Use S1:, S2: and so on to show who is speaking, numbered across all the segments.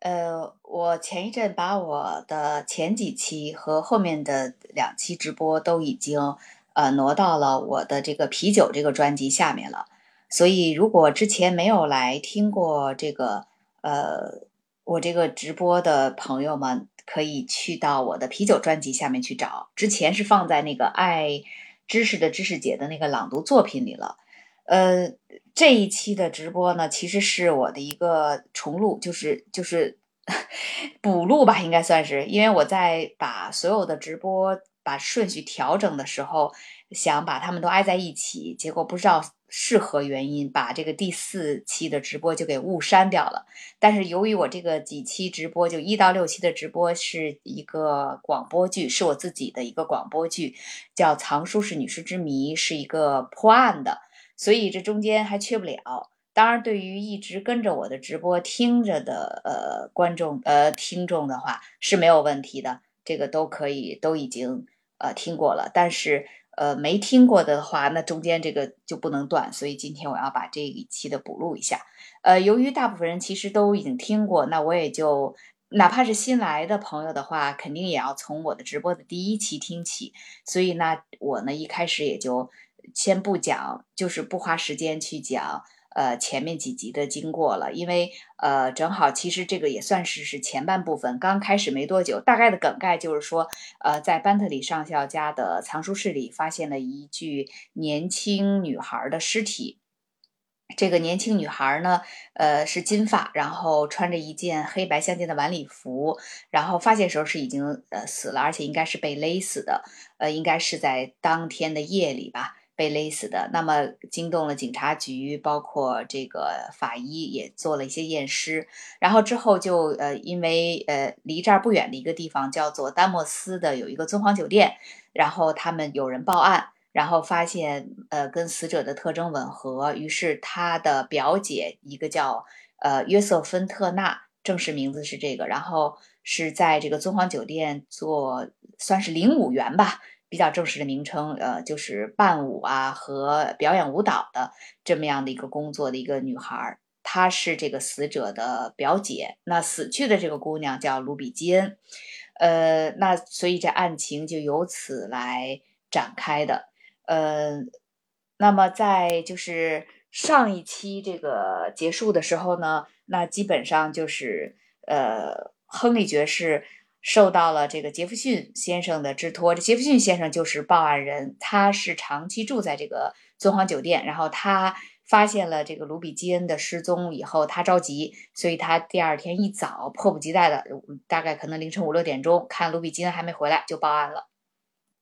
S1: 呃，我前一阵把我的前几期和后面的两期直播都已经呃挪到了我的这个啤酒这个专辑下面了，所以如果之前没有来听过这个呃我这个直播的朋友们，可以去到我的啤酒专辑下面去找，之前是放在那个爱知识的知识姐的那个朗读作品里了。呃，这一期的直播呢，其实是我的一个重录，就是就是 补录吧，应该算是，因为我在把所有的直播把顺序调整的时候，想把他们都挨在一起，结果不知道是何原因，把这个第四期的直播就给误删掉了。但是由于我这个几期直播，就一到六期的直播是一个广播剧，是我自己的一个广播剧，叫《藏书是女尸之谜》，是一个破案的。所以这中间还缺不了。当然，对于一直跟着我的直播听着的呃观众呃听众的话是没有问题的，这个都可以都已经呃听过了。但是呃没听过的话，那中间这个就不能断。所以今天我要把这一期的补录一下。呃，由于大部分人其实都已经听过，那我也就哪怕是新来的朋友的话，肯定也要从我的直播的第一期听起。所以呢，我呢一开始也就。先不讲，就是不花时间去讲，呃，前面几集的经过了，因为呃，正好其实这个也算是是前半部分，刚开始没多久，大概的梗概就是说，呃，在班特里上校家的藏书室里发现了一具年轻女孩的尸体，这个年轻女孩呢，呃，是金发，然后穿着一件黑白相间的晚礼服，然后发现时候是已经呃死了，而且应该是被勒死的，呃，应该是在当天的夜里吧。被勒死的，那么惊动了警察局，包括这个法医也做了一些验尸，然后之后就呃，因为呃离这儿不远的一个地方叫做丹莫斯的有一个尊皇酒店，然后他们有人报案，然后发现呃跟死者的特征吻合，于是他的表姐一个叫呃约瑟芬特纳，正式名字是这个，然后是在这个尊皇酒店做算是领舞员吧。比较正式的名称，呃，就是伴舞啊和表演舞蹈的这么样的一个工作的一个女孩，她是这个死者的表姐。那死去的这个姑娘叫卢比基恩，呃，那所以这案情就由此来展开的。呃，那么在就是上一期这个结束的时候呢，那基本上就是呃，亨利爵士。受到了这个杰弗逊先生的之托，这杰弗逊先生就是报案人，他是长期住在这个尊皇酒店，然后他发现了这个卢比基恩的失踪以后，他着急，所以他第二天一早迫不及待的，大概可能凌晨五六点钟，看卢比基恩还没回来就报案了。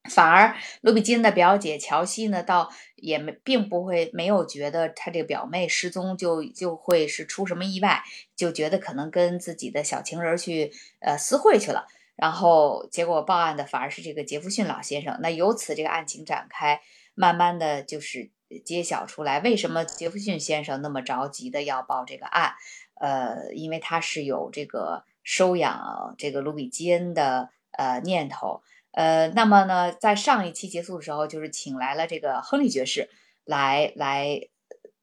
S1: 反而卢比金的表姐乔西呢，倒也没并不会没有觉得她这个表妹失踪就就会是出什么意外，就觉得可能跟自己的小情人去呃私会去了，然后结果报案的反而是这个杰弗逊老先生。那由此这个案情展开，慢慢的就是揭晓出来，为什么杰弗逊先生那么着急的要报这个案？呃，因为他是有这个收养这个卢比基恩的呃念头。呃，那么呢，在上一期结束的时候，就是请来了这个亨利爵士来来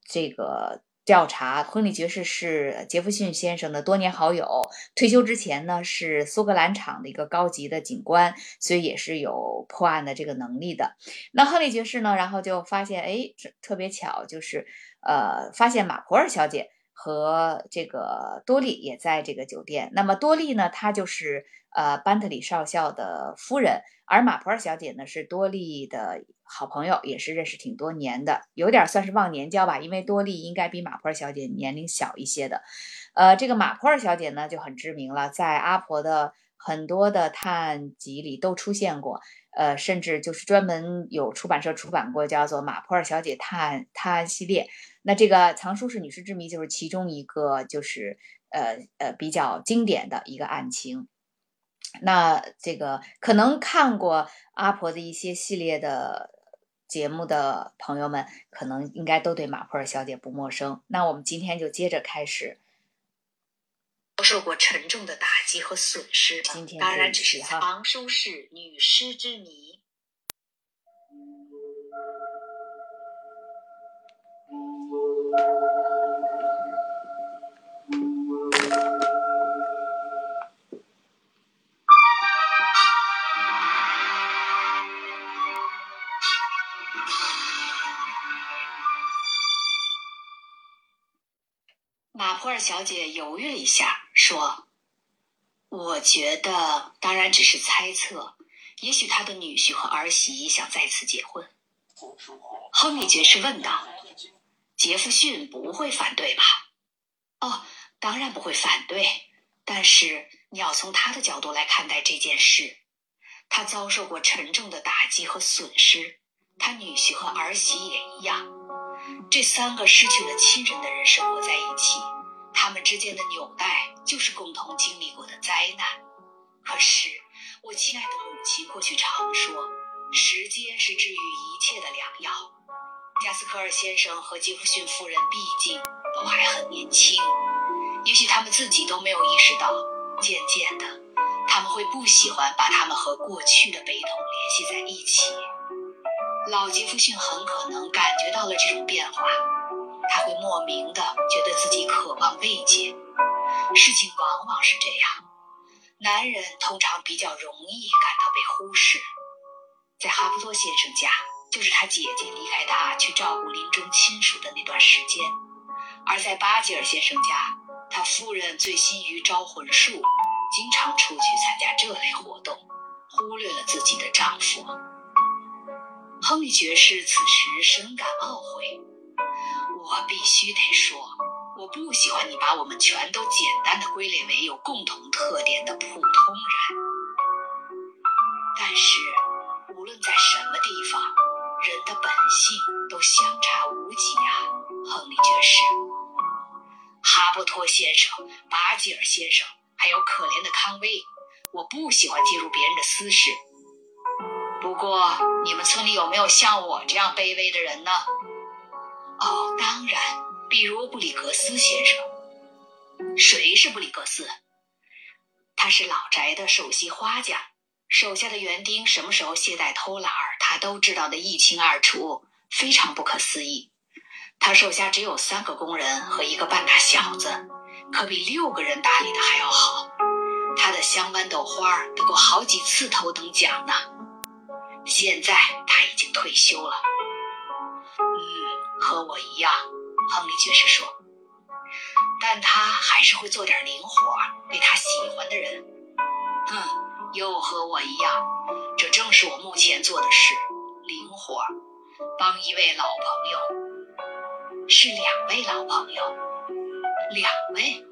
S1: 这个调查。亨利爵士是杰弗逊先生的多年好友，退休之前呢是苏格兰场的一个高级的警官，所以也是有破案的这个能力的。那亨利爵士呢，然后就发现，哎，特别巧，就是呃，发现马普尔小姐和这个多利也在这个酒店。那么多利呢，她就是。呃，班特里少校的夫人，而马普尔小姐呢是多利的好朋友，也是认识挺多年的，有点算是忘年交吧。因为多利应该比马普尔小姐年龄小一些的。呃，这个马普尔小姐呢就很知名了，在阿婆的很多的探案集里都出现过。呃，甚至就是专门有出版社出版过叫做《马普尔小姐探探案系列》。那这个藏书室女尸之谜就是其中一个，就是呃呃比较经典的一个案情。那这个可能看过阿婆的一些系列的节目的朋友们，可能应该都对马普尔小姐不陌生。那我们今天就接着开始。
S2: 遭受过沉重的打击和损失，当然只是藏书室女尸之谜。
S1: 马普尔小姐犹豫了一下说我觉得当然只是猜测也许他的女婿和儿媳想再次结婚。亨利爵士问道杰弗逊不会反对吧？”“哦，当然不会反对。但是你要从他的角度来看待这件事。他遭受过沉重的打击和损失，他女婿和儿媳也一样。这三个失去了亲人的人生活在一起。”他们之间的纽带就是共同经历过的灾难。可是，我亲爱的母亲过去常说，时间是治愈一切的良药。加斯科尔先生和杰弗逊夫人毕竟都还很年轻，也许他们自己都没有意识到，渐渐的，他们会不喜欢把他们和过去的悲痛联系在一起。老杰弗逊很可能感觉到了这种变化。他会莫名的觉得自己渴望慰藉，事情往往是这样。男人通常比较容易感到被忽视。在哈布多先生家，就是他姐姐离开他去照顾临终亲属的那段时间；而在巴吉尔先生家，他夫人醉心于招魂术，经常出去参加这类活动，忽略了自己的丈夫。亨利爵士此时深感懊悔。我必须得说，我不喜欢你把我们全都简单的归类为有共同特点的普通人。但是，性都相差无几呀，亨利爵士。哈伯托先生、巴吉尔先生，还有可怜的康威，我不喜欢介入别人的私事。不过，你们村里有没有像我这样卑微的人呢？哦，当然，比如布里格斯先生。谁是布里格斯？他是老宅的首席花匠，手下的园丁什么时候懈怠偷懒儿，他都知道的一清二楚，非常不可思议。他手下只有三个工人和一个半大小子，可比六个人打理的还要好。他的香豌豆花得过好几次头等奖呢。现在他已经退休了。嗯和我一样，亨利爵士说。但他还是会做点零活，给他喜欢的人。嗯，又和我一样，这正是我目前做的事，零活，帮一位老朋友。是两位老朋友，两位。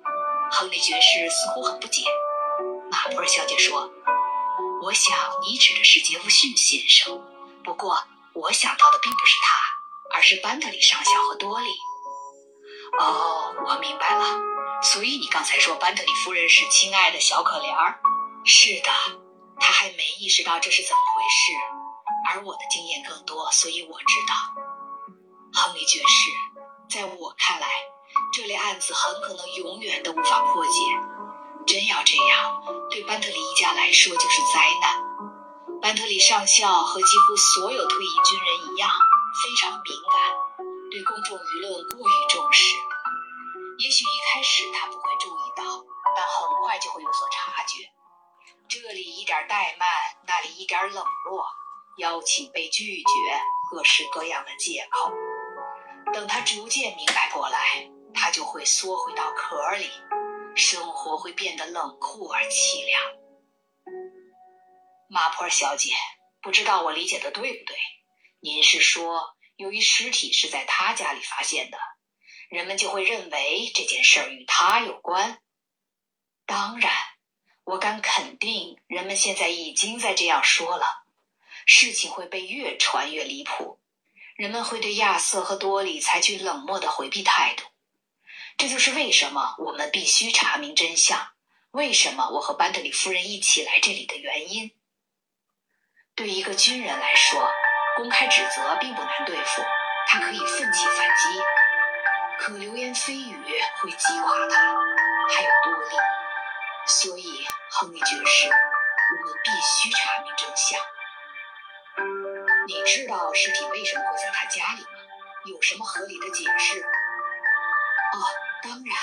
S1: 亨利爵士似乎很不解。马普尔小姐说：“我想你指的是杰弗逊先生，不过我想到的并不是他。”而是班德里上校和多利。哦，我明白了。所以你刚才说班德里夫人是亲爱的小可怜儿？是的，他还没意识到这是怎么回事。而我的经验更多，所以我知道。亨利爵士，在我看来，这类案子很可能永远都无法破解。真要这样，对班特里一家来说就是灾难。班特里上校和几乎所有退役军人一样。非常敏感，对公众舆论过于重视。也许一开始他不会注意到，但很快就会有所察觉。这里一点怠慢，那里一点冷落，邀请被拒绝，各式各样的借口。等他逐渐明白过来，他就会缩回到壳里，生活会变得冷酷而凄凉。马普尔小姐，不知道我理解的对不对？您是说，由于尸体是在他家里发现的，人们就会认为这件事儿与他有关？当然，我敢肯定，人们现在已经在这样说了。事情会被越传越离谱，人们会对亚瑟和多里采取冷漠的回避态度。这就是为什么我们必须查明真相，为什么我和班德里夫人一起来这里的原因。对一个军人来说。公开指责并不难对付，他可以奋起反击；可流言蜚语会击垮他。还有多利，所以亨利爵士，我们必须查明真相。你知道尸体为什么会在他家里吗？有什么合理的解释？哦，当然，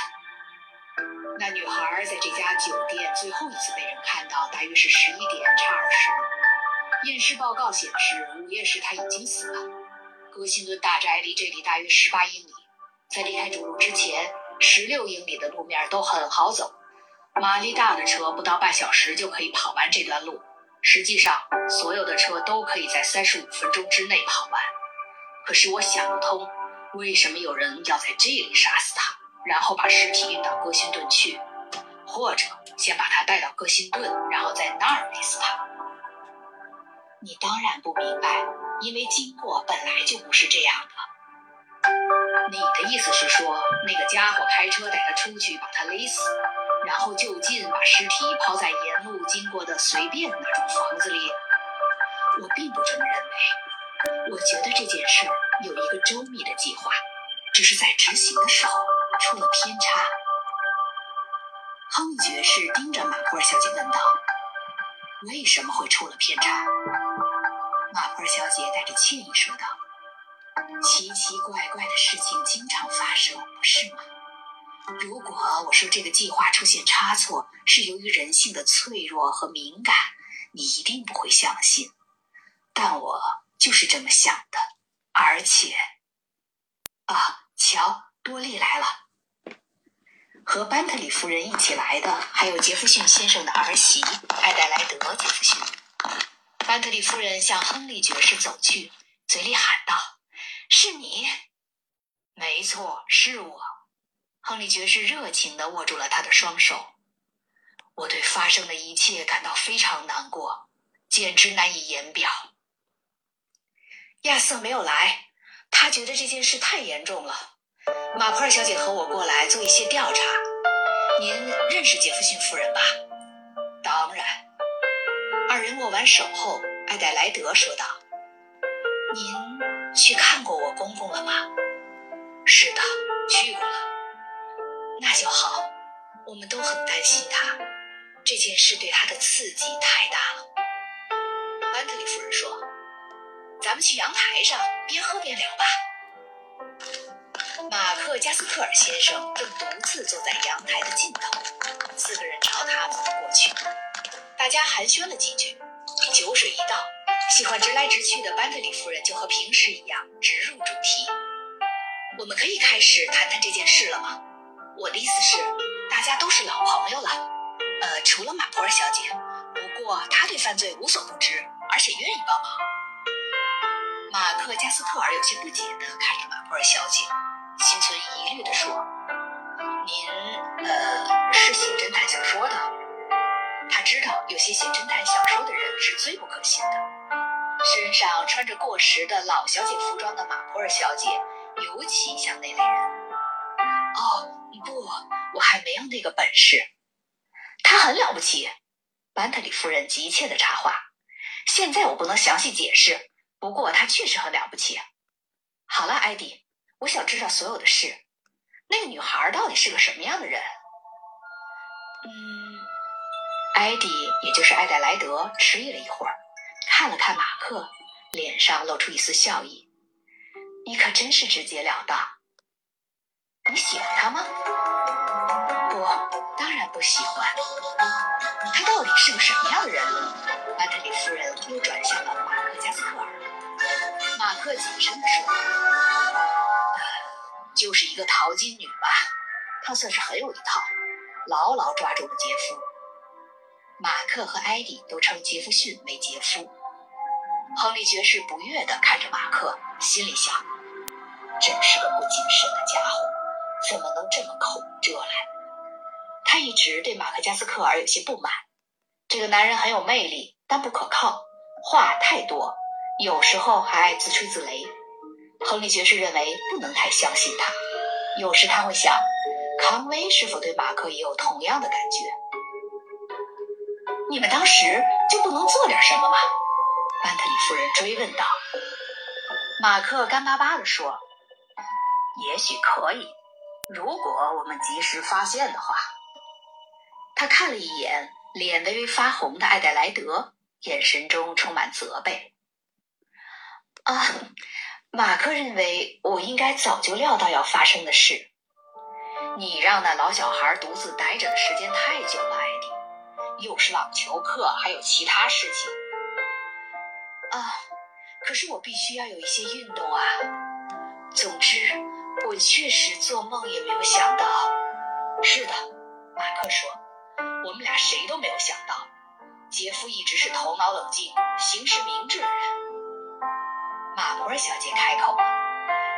S1: 那女孩在这家酒店最后一次被人看到，大约是十一点差二十。验尸报告显示，午夜时他已经死了。格辛顿大宅离这里大约十八英里。在离开主路之前，十六英里的路面都很好走，马力大的车不到半小时就可以跑完这段路。实际上，所有的车都可以在三十五分钟之内跑完。可是我想不通，为什么有人要在这里杀死他，然后把尸体运到哥辛顿去，或者先把他带到哥辛顿，然后在那儿勒死他？你当然不明白，因为经过本来就不是这样的。你的意思是说，那个家伙开车带他出去，把他勒死，然后就近把尸体抛在沿路经过的随便哪种房子里？我并不这么认为。我觉得这件事有一个周密的计划，只是在执行的时候出了偏差。亨利爵士盯着马普尔小姐问道：“为什么会出了偏差？”马普尔小姐带着歉意说道：“奇奇怪怪的事情经常发生，不是吗？如果我说这个计划出现差错是由于人性的脆弱和敏感，你一定不会相信。但我就是这么想的，而且……啊，瞧，多利来了，和班特里夫人一起来的还有杰弗逊先生的儿媳艾黛莱德·杰弗逊。”班特里夫人向亨利爵士走去，嘴里喊道：“是你？没错，是我。”亨利爵士热情地握住了他的双手。我对发生的一切感到非常难过，简直难以言表。亚瑟没有来，他觉得这件事太严重了。马普尔小姐和我过来做一些调查。您认识杰弗逊夫人吧？当然。二人握完手后，艾黛莱德说道：“您去看过我公公了吗？”“是的，去过了。”“那就好。我们都很担心他，这件事对他的刺激太大了。”班特里夫人说：“咱们去阳台上边喝边聊吧。”马克·加斯特尔先生正独自坐在阳台的尽头，四个人朝他走过去。大家寒暄了几句，酒水一倒，喜欢直来直去的班特里夫人就和平时一样直入主题。我们可以开始谈谈这件事了吗？我的意思是，大家都是老朋友了，呃，除了马普尔小姐，不过她对犯罪无所不知，而且愿意帮忙。马克加斯特尔有些不解地看着马普尔小姐，心存疑虑地说：“您，呃，是写侦探小说的？”他知道有些写侦探小说的人是最不可信的。身上穿着过时的老小姐服装的马普尔小姐，尤其像那类人。不，我还没有那个本事。他很了不起。班特里夫人急切的插话。现在我不能详细解释，不过他确实很了不起。好了，艾迪，我想知道所有的事。那个女孩到底是个什么样的人？嗯。艾迪，也就是艾黛莱德，迟疑了一会儿，看了看马克，脸上露出一丝笑意。“你可真是直截了当。你喜欢他吗？”“不，当然不喜欢。他到底是个什么样的人？”班特里夫人又转向了马克加斯特尔。马克谨慎地说：“就是一个淘金女吧。她算是很有一套，牢牢抓住了杰夫。”马克和艾迪都称杰弗逊为杰夫。亨利爵士不悦地看着马克，心里想：真是个不谨慎的家伙，怎么能这么口无遮拦？他一直对马克加斯克尔有些不满。这个男人很有魅力，但不可靠，话太多，有时候还爱自吹自擂。亨利爵士认为不能太相信他。有时他会想，康威是否对马克也有同样的感觉？你们当时就不能做点什么吗？班特里夫人追问道。马克干巴巴地说：“也许可以，如果我们及时发现的话。”他看了一眼脸微微发红的艾黛莱德，眼神中充满责备。啊，马克认为我应该早就料到要发生的事。你让那老小孩独自待着的时间太久了，艾迪。又是网球课，还有其他事情啊！可是我必须要有一些运动啊。总之，我确实做梦也没有想到。是的，马克说，我们俩谁都没有想到，杰夫一直是头脑冷静、行事明智的人。马博尔小姐开口了，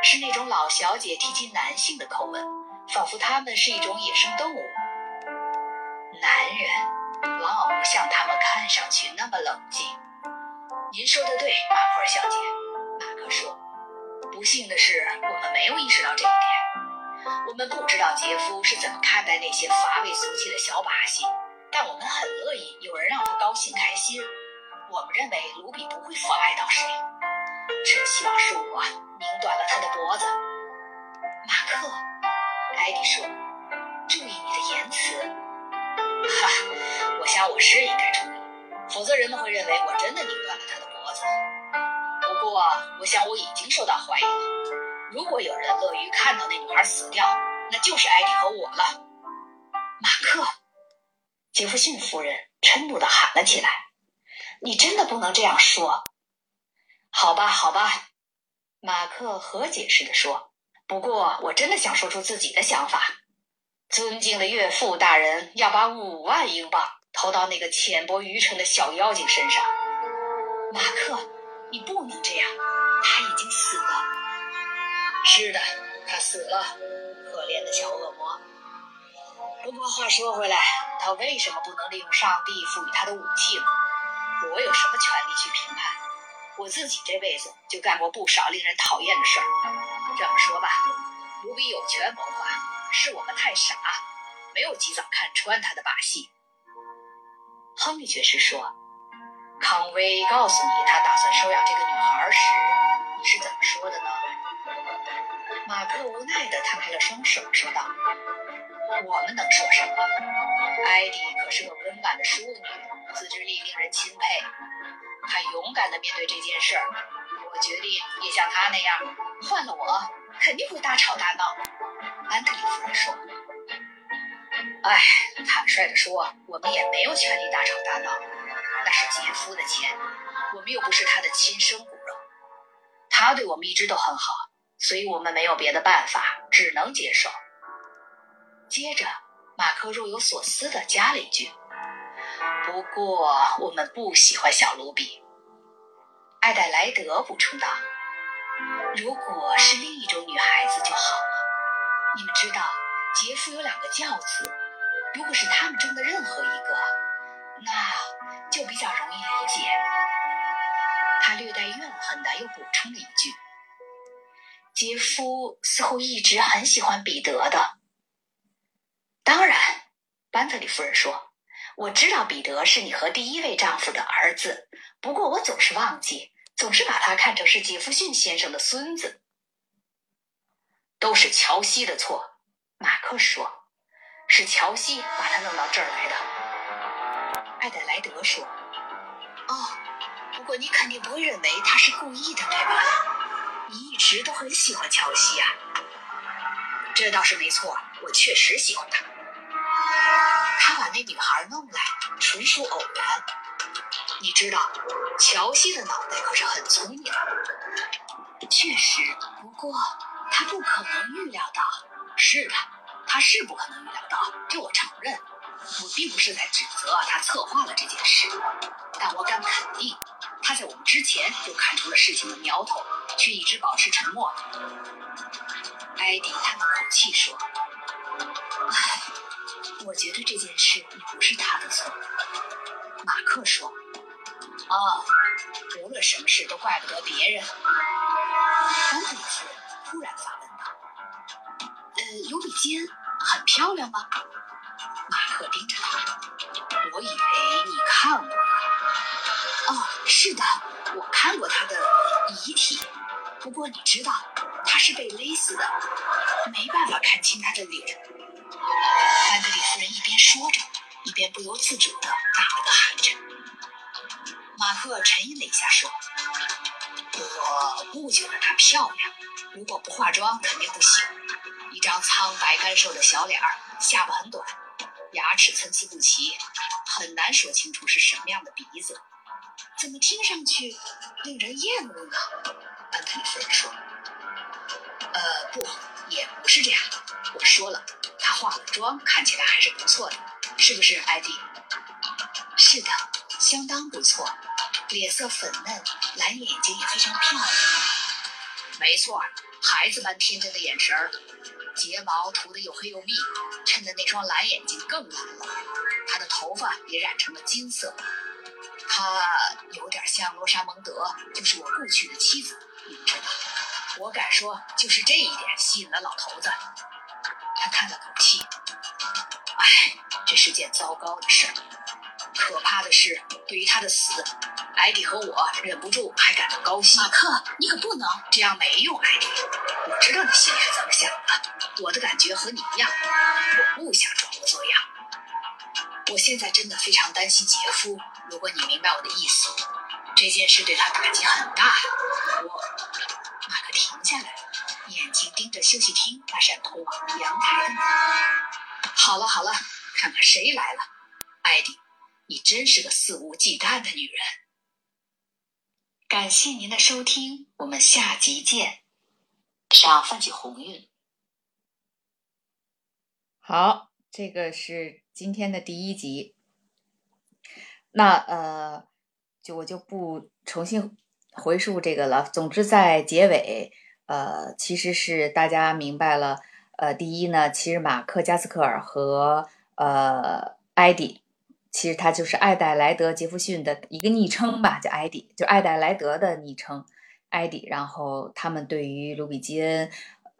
S1: 是那种老小姐提及男性的口吻，仿佛他们是一种野生动物。男人往往不像他们看上去那么冷静。您说的对，马普尔小姐，马克说。不幸的是，我们没有意识到这一点。我们不知道杰夫是怎么看待那些乏味俗气的小把戏，但我们很乐意有人让他高兴开心。我们认为卢比不会妨碍到谁。真希望是我拧断了他的脖子。马克，艾迪说：“注意你的言辞。”哈，我想我是应该注意，否则人们会认为我真的拧断了他的脖子。不过，我想我已经受到怀疑了。如果有人乐于看到那女孩死掉，那就是艾迪和我了。马克，杰弗逊夫人嗔怒地喊了起来：“你真的不能这样说！”好吧，好吧，马克和解似的说：“不过，我真的想说出自己的想法。尊敬的岳父大人要把五万英镑投到那个浅薄愚蠢的小妖精身上。”马克。你不能这样，他已经死了。是的，他死了，可怜的小恶魔。不过话说回来，他为什么不能利用上帝赋予他的武器呢？我有什么权利去评判？我自己这辈子就干过不少令人讨厌的事儿。这么说吧，卢比有权谋划，是我们太傻，没有及早看穿他的把戏。亨利爵士说。康威告诉你他打算收养这个女孩时，你是怎么说的呢？马克无奈地摊开了双手，说道：“我们能说什么？艾迪可是个温婉的淑女，自制力令人钦佩。她勇敢地面对这件事儿。我决定也像她那样。换了我，肯定会大吵大闹。”安特里夫人说。“哎，坦率地说，我们也没有权利大吵大闹。”那是杰夫的钱，我们又不是他的亲生骨肉。他对我们一直都很好，所以我们没有别的办法，只能接受。接着，马克若有所思地加了一句：“不过，我们不喜欢小卢比。”艾黛莱德补充道：“如果是另一种女孩子就好了。你们知道，杰夫有两个教子，如果是他们中的任何一个，那……”就比较容易理解。他略带怨恨的又补充了一句：“杰夫似乎一直很喜欢彼得的。”当然，班特里夫人说：“我知道彼得是你和第一位丈夫的儿子，不过我总是忘记，总是把他看成是杰弗逊先生的孙子。”都是乔西的错，马克说：“是乔西把他弄到这儿来的。”艾德莱德说：“哦，不过你肯定不会认为他是故意的，对吧？你一直都很喜欢乔西啊。这倒是没错，我确实喜欢他。他把那女孩弄来，纯属偶然。你知道，乔西的脑袋可是很聪明。确实，不过他不可能预料到。是的，他是不可能预料到，这我承认。”我并不是在指责他策划了这件事，但我敢肯定，他在我们之前就看出了事情的苗头，却一直保持沉默。艾迪叹了口气说：“唉，我觉得这件事不是他的错。”马克说：“哦，无论什么事都怪不得别人。”安德里夫人突然发问道：“呃，尤比坚很漂亮吗？”马克盯着他，我以为你看过。哦，是的，我看过他的遗体。不过你知道，他是被勒死的，没办法看清他的脸。安德里夫人一边说着，一边不由自主的打了个寒颤。马克沉吟了一下，说：“我不觉得她漂亮，如果不化妆肯定不行。一张苍白干瘦的小脸儿，下巴很短。”牙齿参差不齐，很难说清楚是什么样的鼻子，怎么听上去令人厌恶呢？安特里夫人说：“呃，不，
S3: 也不是这样的。我说了，她化了妆，看起来还是不错的，是不是，艾迪？是的，相当不错，脸色粉嫩，蓝眼睛也非常漂亮。没错，孩子般天真的眼神儿，睫毛涂的又黑又密，衬得那双蓝眼睛更蓝了。她的头发也染成了金色，她有点像罗莎蒙德，就是我故去的妻子，你知道。我敢说，就是这一点吸引了老头子。他叹了口气：“哎，这是件糟糕的事。可怕的是，对于他的死，艾迪和我忍不住还感到高兴。
S1: 马克，你可不能
S3: 这样，没用，艾迪。我知道你心里是怎么想的，我的感觉和你一样。我不想装模作样。我现在真的非常担心杰夫。如果你明白我的意思，这件事对他打击很大。我……马克停下来。”眼睛盯着休息厅那扇通往阳台的门。好了好了，看看谁来了。艾迪，你真是个肆无忌惮的女人。感谢您的收听，我们下集见。上泛起红晕。
S1: 好，这个是今天的第一集。那呃，就我就不重新回述这个了。总之，在结尾。呃，其实是大家明白了。呃，第一呢，其实马克·加斯克尔和呃艾迪，其实他就是艾戴莱德·杰弗逊的一个昵称吧，叫艾迪，就艾戴莱德的昵称，艾迪。然后他们对于卢比基恩，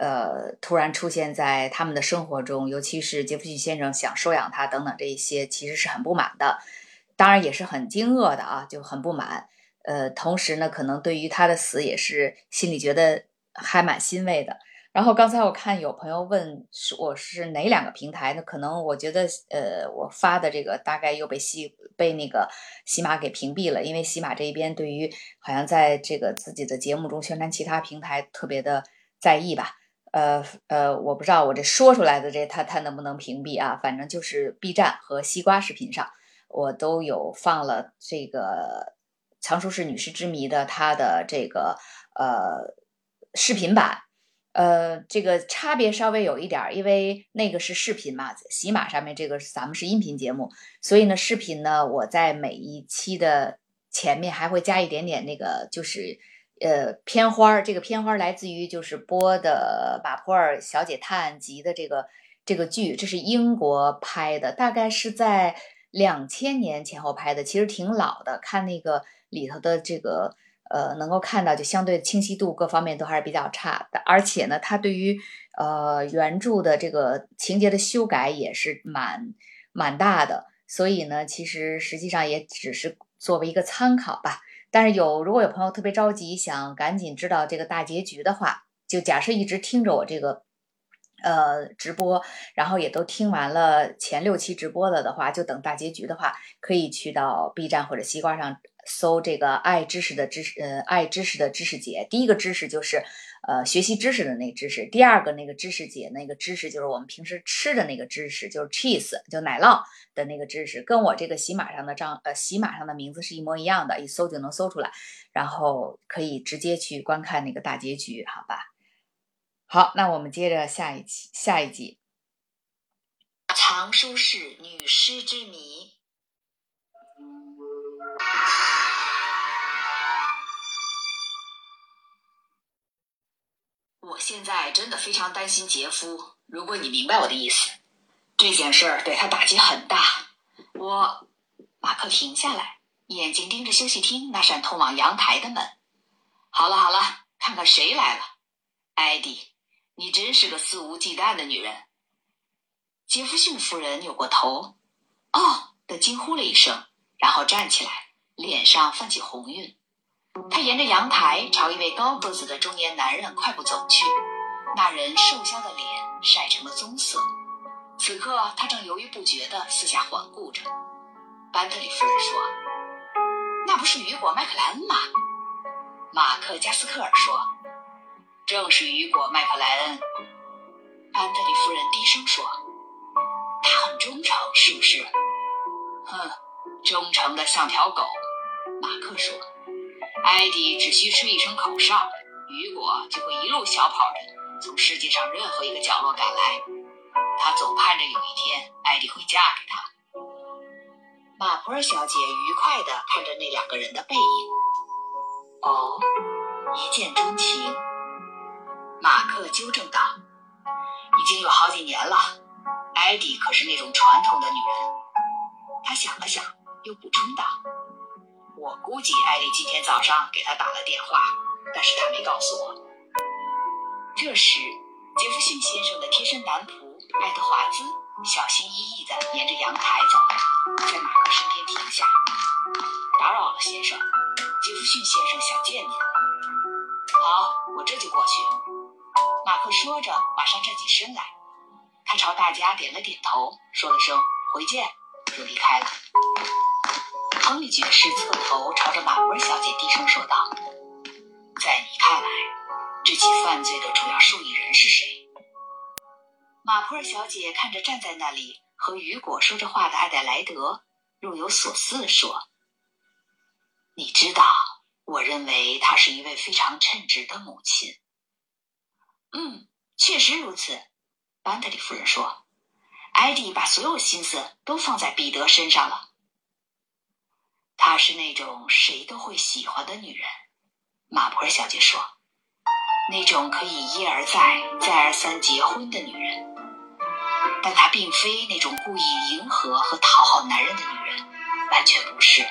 S1: 呃，突然出现在他们的生活中，尤其是杰弗逊先生想收养他等等这一些，其实是很不满的，当然也是很惊愕的啊，就很不满。呃，同时呢，可能对于他的死也是心里觉得。还蛮欣慰的。然后刚才我看有朋友问是我是哪两个平台？那可能我觉得呃，我发的这个大概又被喜被那个喜马给屏蔽了，因为喜马这一边对于好像在这个自己的节目中宣传其他平台特别的在意吧。呃呃，我不知道我这说出来的这他他能不能屏蔽啊？反正就是 B 站和西瓜视频上我都有放了这个藏书室女士之谜的它的这个呃。视频版，呃，这个差别稍微有一点，因为那个是视频嘛，喜马上面这个咱们是音频节目，所以呢，视频呢，我在每一期的前面还会加一点点那个，就是呃片花儿，这个片花儿来自于就是播的马普尔小姐探案集的这个这个剧，这是英国拍的，大概是在两千年前后拍的，其实挺老的，看那个里头的这个。呃，能够看到就相对清晰度各方面都还是比较差的，而且呢，它对于呃原著的这个情节的修改也是蛮蛮大的，所以呢，其实实际上也只是作为一个参考吧。但是有如果有朋友特别着急想赶紧知道这个大结局的话，就假设一直听着我这个呃直播，然后也都听完了前六期直播了的话，就等大结局的话，可以去到 B 站或者西瓜上。搜这个爱知识的知识，呃，爱知识的知识节。第一个知识就是，呃，学习知识的那个知识。第二个那个知识节，那个知识就是我们平时吃的那个知识，就是 cheese，就奶酪的那个知识，跟我这个喜马上的账，呃，喜马上的名字是一模一样的，一搜就能搜出来，然后可以直接去观看那个大结局，好吧？好，那我们接着下一期，下一集，
S3: 藏书室女尸之谜。我现在真的非常担心杰夫。如果你明白我的意思，这件事儿对他打击很大。我，马克停下来，眼睛盯着休息厅那扇通往阳台的门。好了好了，看看谁来了。艾迪，你真是个肆无忌惮的女人。杰弗逊夫人扭过头，哦的惊呼了一声，然后站起来，脸上泛起红晕。他沿着阳台朝一位高个子的中年男人快步走去，那人瘦削的脸晒成了棕色。此刻他正犹豫不决地四下环顾着。班特里夫人说：“那不是雨果·麦克莱恩吗？”马克·加斯克尔说：“正是雨果·麦克莱恩。”班特里夫人低声说：“他很忠诚，是不是？”“哼，忠诚的像条狗。”马克说。艾迪只需吹一声口哨，雨果就会一路小跑着
S1: 从世界上任何一个角落赶来。他总盼着有一天艾迪会嫁给他。马普尔小姐愉快地看着那两个人的背影。哦，一见钟情。马克纠正道：“已经有好几年了。艾迪可是那种传统的女人。”他想了想，又补充道：“我估计艾丽今天早上给他打了电话，但是他没告诉我。”这时，杰弗逊先生的贴身男仆爱德华兹小心翼翼地沿着阳台走来，在马克身边停下。“打扰了，先生。”杰弗逊先生想见你。好，我这就过去。马克说着，马上站起身来。他朝大家点了点头，说了声“回见”，就离开了。亨利爵士侧头朝着马普尔小姐低声说道：“在你看来，这起犯罪的主要受益人是谁？”马普尔小姐看着站在那里和雨果说着话的艾德莱德，若有所思地说。你知道，我认为她是一位非常称职的母亲。嗯，确实如此，班德里夫人说。艾迪把所有心思都放在彼得身上了。她是那种谁都会喜欢的女人，马普尔小姐说，那种可以一而再、再而三结婚的女人。但她并非那种故意迎合和讨好男人的女人，完全不是。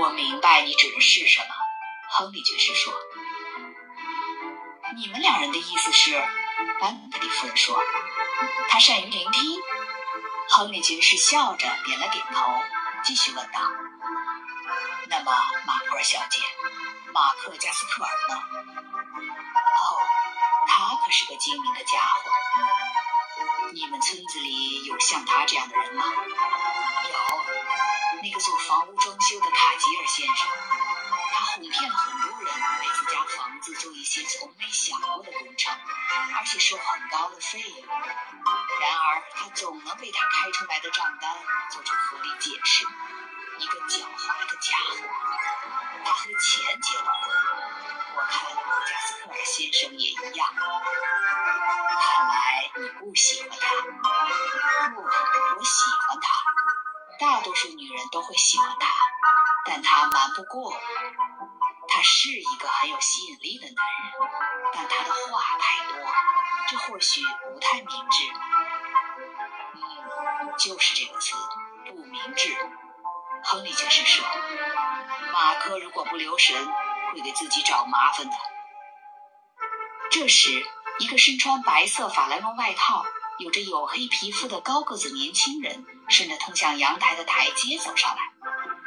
S1: 我明白你指的是什么，亨利爵士说。你们两人的意思是？班克利夫人说。他善于聆听。亨利爵士笑着点了点头，继续问道：“那么，马普尔小姐，马克加斯特尔呢？”哦，他可是个精明的家伙。你们村子里有像他这样的人吗？有。那个做房屋装修的卡吉尔先生，他哄骗了很多人为自家房子做一些从没想过的工程，而且收很高的费用。然而，他总能为他开出来的账单做出合理解释。一个狡猾的家伙，他和钱结了婚。我看加斯克尔先生也一样。看来你不喜欢他。不，我喜欢他。大多数女人都会喜欢他，但他瞒不过我。他是一个很有吸引力的男人，但他的话太多，这或许不太明智。就是这个词，不明智。亨利爵士说：“马克如果不留神，会给自己找麻烦的。”这时，一个身穿白色法兰绒外套。有着黝黑皮肤的高个子年轻人顺着通向阳台的台阶走上来，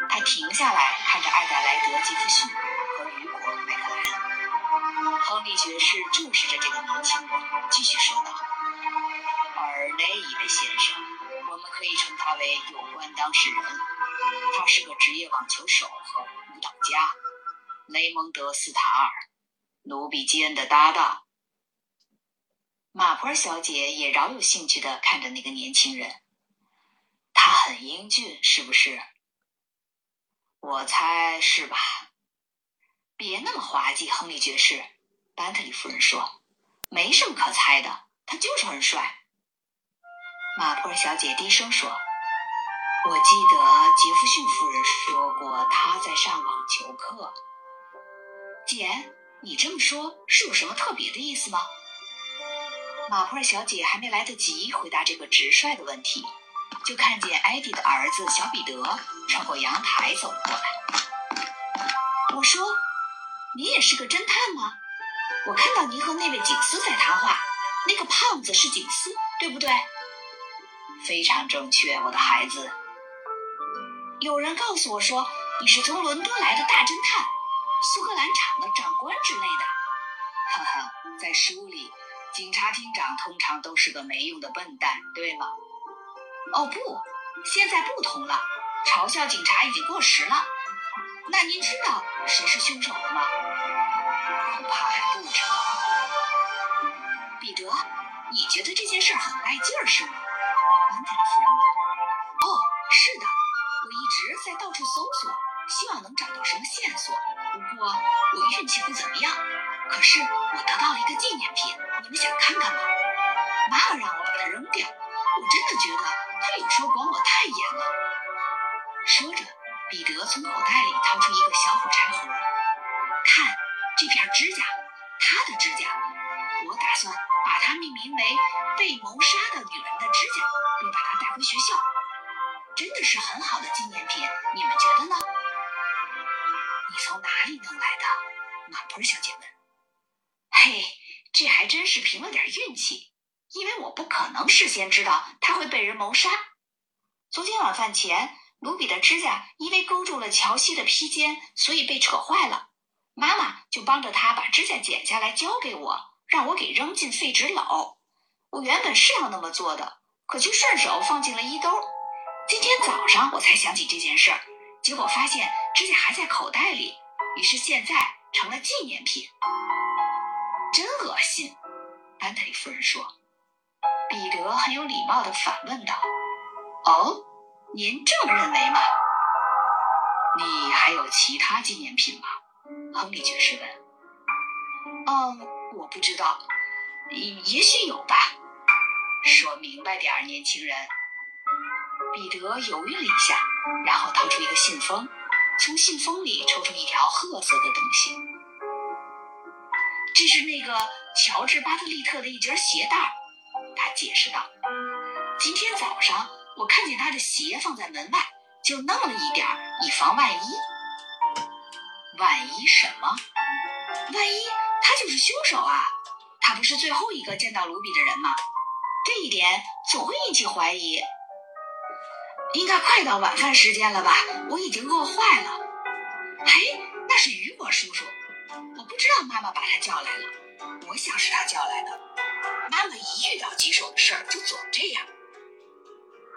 S1: 他停下来看着艾达莱德·杰弗逊和雨果·麦克兰。亨利爵士注视着这个年轻人，继续说道：“而那一位先生，可以称他为有关当事人。他是个职业网球手和舞蹈家，雷蒙德·斯塔尔，努比基恩的搭档。”马普尔小姐也饶有兴趣地看着那个年轻人，他很英俊，是不是？我猜是吧。别那么滑稽，亨利爵士。班特里夫人说：“没什么可猜的，他就是很帅。”马普尔小姐低声说：“我记得杰弗逊夫人说过他在上网球课。”姐，你这么说是有什么特别的意思吗？马普尔小姐还没来得及回答这个直率的问题，就看见艾迪的儿子小彼得穿过阳台走了过来。我说：“你也是个侦探吗？我看到您和那位警司在谈话，那个胖子是警司，对不对？”非常正确，我的孩子。有人告诉我说你是从伦敦来的大侦探，苏格兰场的长官之类的。哈哈，在书里。警察厅长通常都是个没用的笨蛋，对吗？哦不，现在不同了，嘲笑警察已经过时了。那您知道谁是凶手了吗？恐怕还不知道。彼得，你觉得这件事很带劲儿是吗？班特夫人问。哦，是的，我一直在到处搜索，希望能找到什么线索。不过我运气不怎么样。可是我得到了一个纪念品，你们想看看吗？妈妈让我把它扔掉，我真的觉得她有时候管我太严了。说着，彼得从口袋里掏出一个小火柴盒，看这片指甲，她的指甲，我打算把它命名为“被谋杀的女人的指甲”，并把它带回学校。真的是很好的纪念品，你们觉得呢？你从哪里弄来的？马普尔小姐问。嘿，这还真是凭了点运气，因为我不可能事先知道他会被人谋杀。昨天晚饭前，卢比的指甲因为勾住了乔西的披肩，所以被扯坏了。妈妈就帮着他把指甲剪下来交给我，让我给扔进废纸篓。我原本是要那么做的，可却顺手放进了衣兜。今天早上我才想起这件事儿，结果发现指甲还在口袋里，于是现在成了纪念品。真恶心，班特里夫人说。彼得很有礼貌地反问道：“哦，您这么认为吗？你还有其他纪念品吗？”亨利爵士问。“嗯，我不知道，也许有吧。说明白点儿，年轻人。”彼得犹豫了一下，然后掏出一个信封，从信封里抽出一条褐色的东西。这是那个乔治·巴特利特的一截鞋带，他解释道。今天早上我看见他的鞋放在门外，就弄了一点儿，以防万一。万一什么？万一他就是凶手啊？他不是最后一个见到卢比的人吗？这一点总会引起怀疑。应该快到晚饭时间了吧？我已经饿坏了。嘿，那是雨果叔叔，我不知道妈妈把他叫来了。我想是他叫来的。妈妈一遇到棘手的事儿就总这样。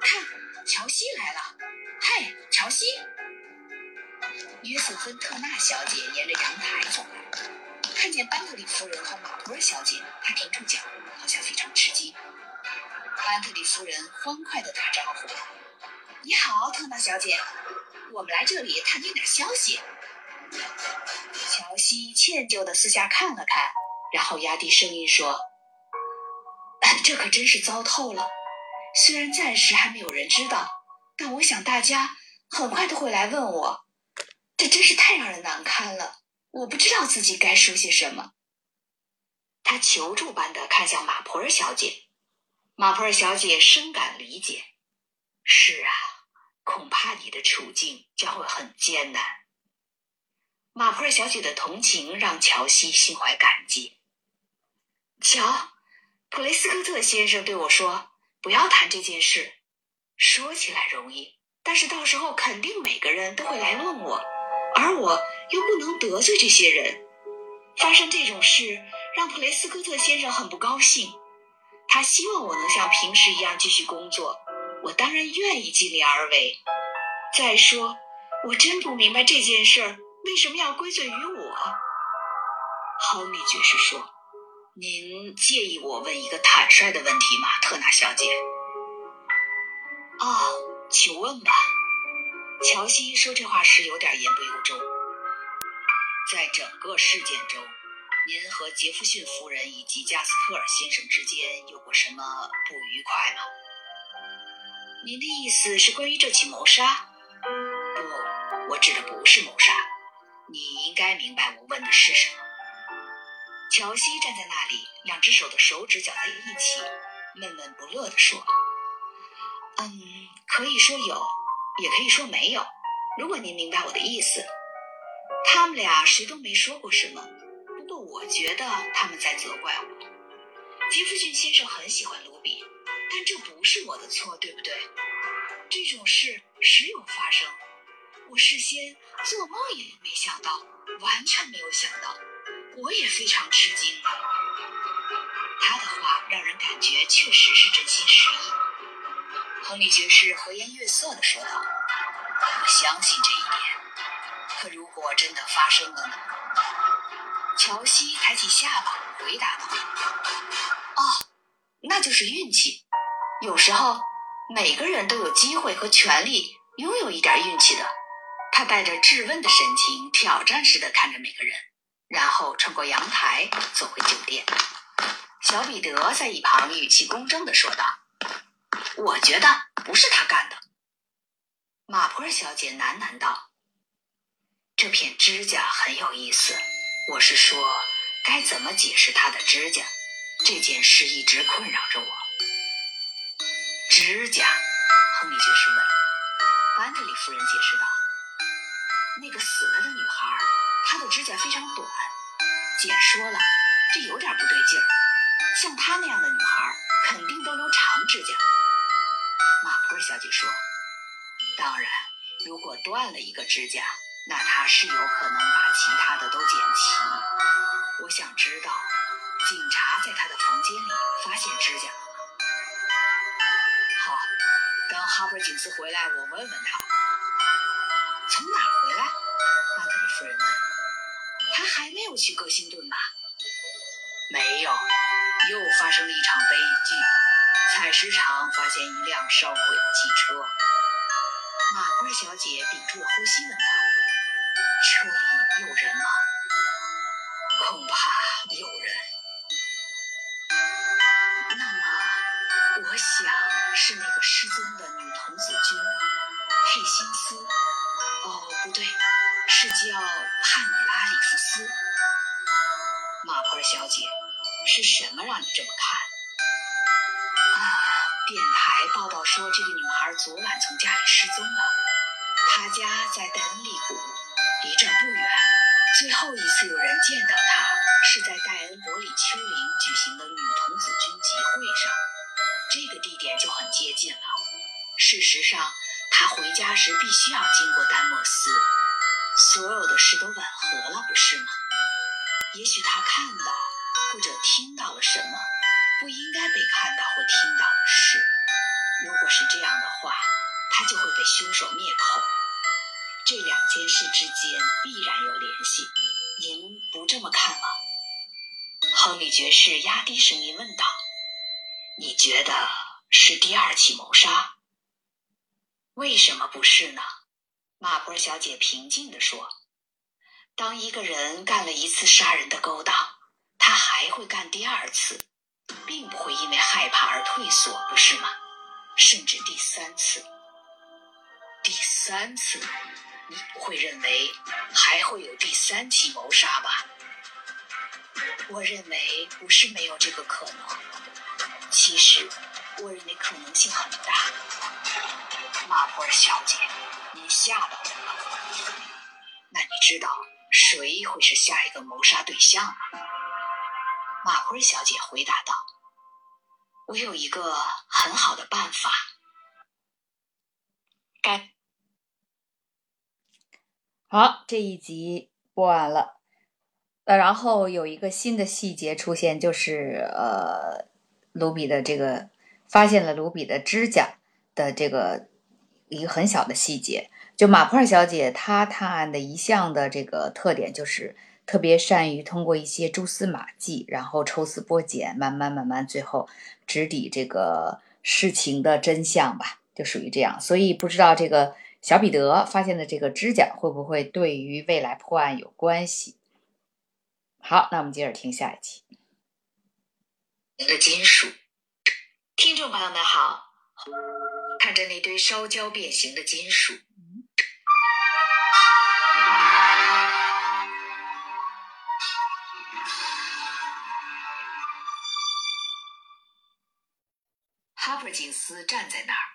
S1: 看，乔西来了。嘿，乔西。约瑟芬特纳小姐沿着阳台走来，看见班特里夫人和马普尔小姐，她停住脚，好像非常吃惊。班特里夫人欢快地打招呼。你好，特纳小姐，我们来这里探听点消息。乔西歉疚地四下看了看，然后压低声音说：“这可真是糟透了。虽然暂时还没有人知道，但我想大家很快都会来问我。这真是太让人难堪了。我不知道自己该说些什么。”他求助般地看向马普尔小姐，马普尔小姐深感理解。是啊。恐怕你的处境将会很艰难。马普尔小姐的同情让乔西心怀感激。瞧，普雷斯科特先生对我说：“不要谈这件事。”说起来容易，但是到时候肯定每个人都会来问我，而我又不能得罪这些人。发生这种事让普雷斯科特先生很不高兴。他希望我能像平时一样继续工作。我当然愿意尽力而为。再说，我真不明白这件事为什么要归罪于我。亨利爵士说：“您介意我问一个坦率的问题吗，特纳小姐？”“哦，请问吧。”乔西说这话时有点言不由衷。在整个事件中，您和杰弗逊夫人以及加斯特尔先生之间有过什么不愉快吗？您的意思是关于这起谋杀？不，我指的不是谋杀。你应该明白我问的是什么。乔西站在那里，两只手的手指搅在一起，闷闷不乐地说：“嗯，可以说有，也可以说没有。如果您明白我的意思，他们俩谁都没说过什么。我觉得他们在责怪我。杰弗逊先生很喜欢卢比。”但这不是我的错，对不对？这种事时有发生，我事先做梦也没想到，完全没有想到，我也非常吃惊。他的话让人感觉确实是真心实意。亨利爵士和颜悦色地说道：“我相信这一点。可如果真的发生了呢？”乔西抬起下巴回答道：“哦，那就是运气。”有时候，每个人都有机会和权利拥有一点运气的。他带着质问的神情，挑战似的看着每个人，然后穿过阳台走回酒店。小彼得在一旁语气公正地说道：“我觉得不是他干的。”马普尔小姐喃喃道：“这片指甲很有意思。我是说，该怎么解释他的指甲？这件事一直困扰着我。”指甲，亨利爵士问。班德里夫人解释道：“那个死了的女孩，她的指甲非常短。简说了，这有点不对劲儿。像她那样的女孩，肯定都留长指甲。”马普尔小姐说。当然，如果断了一个指甲，他是有可能把其他的都捡齐。我想知道，警察在他的房间里发现指甲了吗？好，等哈珀警司回来，我问问他。从哪回来？班特里夫人问。他还没有去戈辛顿吧？没有，又发生了一场悲剧。采石场发现一辆烧毁的汽车。马普尔小姐屏住了呼吸，问道：“有人吗？”“恐怕有人。”“那么，我想是那个失踪的女童子军佩辛斯。哦，不对，是叫帕米拉里弗斯。”“马普尔小姐，是什么让你这么看？”“啊。”电台报道说，这个女孩昨晚从家里失踪了。她家在戴恩利谷，离这不远。最后一次有人见到他，是在戴恩伯里丘陵举行的女童子军集会上。这个地点就很接近了。事实上，他回家时必须要经过丹莫斯。所有的事都吻合了，不是吗？也许他看到或者听到了什么。不应该被看到或听到的事，如果是这样的话，他就会被凶手灭口。这两件事之间必然有联系，您不这么看吗？亨利爵士压低声音问道：“你觉得是第二起谋杀？为什么不是呢？”马波尔小姐平静地说：“当一个人干了一次杀人的勾当，他还会干第二次。”并不会因为害怕而退缩，不是吗？甚至第三次，第三次，你会认为还会有第三起谋杀吧？我认为不是没有这个可能。其实，我认为可能性很大。马普尔小姐，您吓到我了。那你知道谁会是下一个谋杀对象吗？马普尔小姐回答道：“我有一个很好的办法。”该
S2: 好，这一集播完了。呃，然后有一个新的细节出现，就是呃，卢比的这个发现了卢比的指甲的这个一个很小的细节。就马普尔小姐她探案的一项的这个特点就是。特别善于通过一些蛛丝马迹，然后抽丝剥茧，慢慢慢慢，最后直抵这个事情的真相吧，就属于这样。所以不知道这个小彼得发现的这个指甲会不会对于未来破案有关系？好，那我们接着听下一期。
S1: 的金属，听众朋友们好，看着那堆烧焦变形的金属。哈珀金斯站在那儿，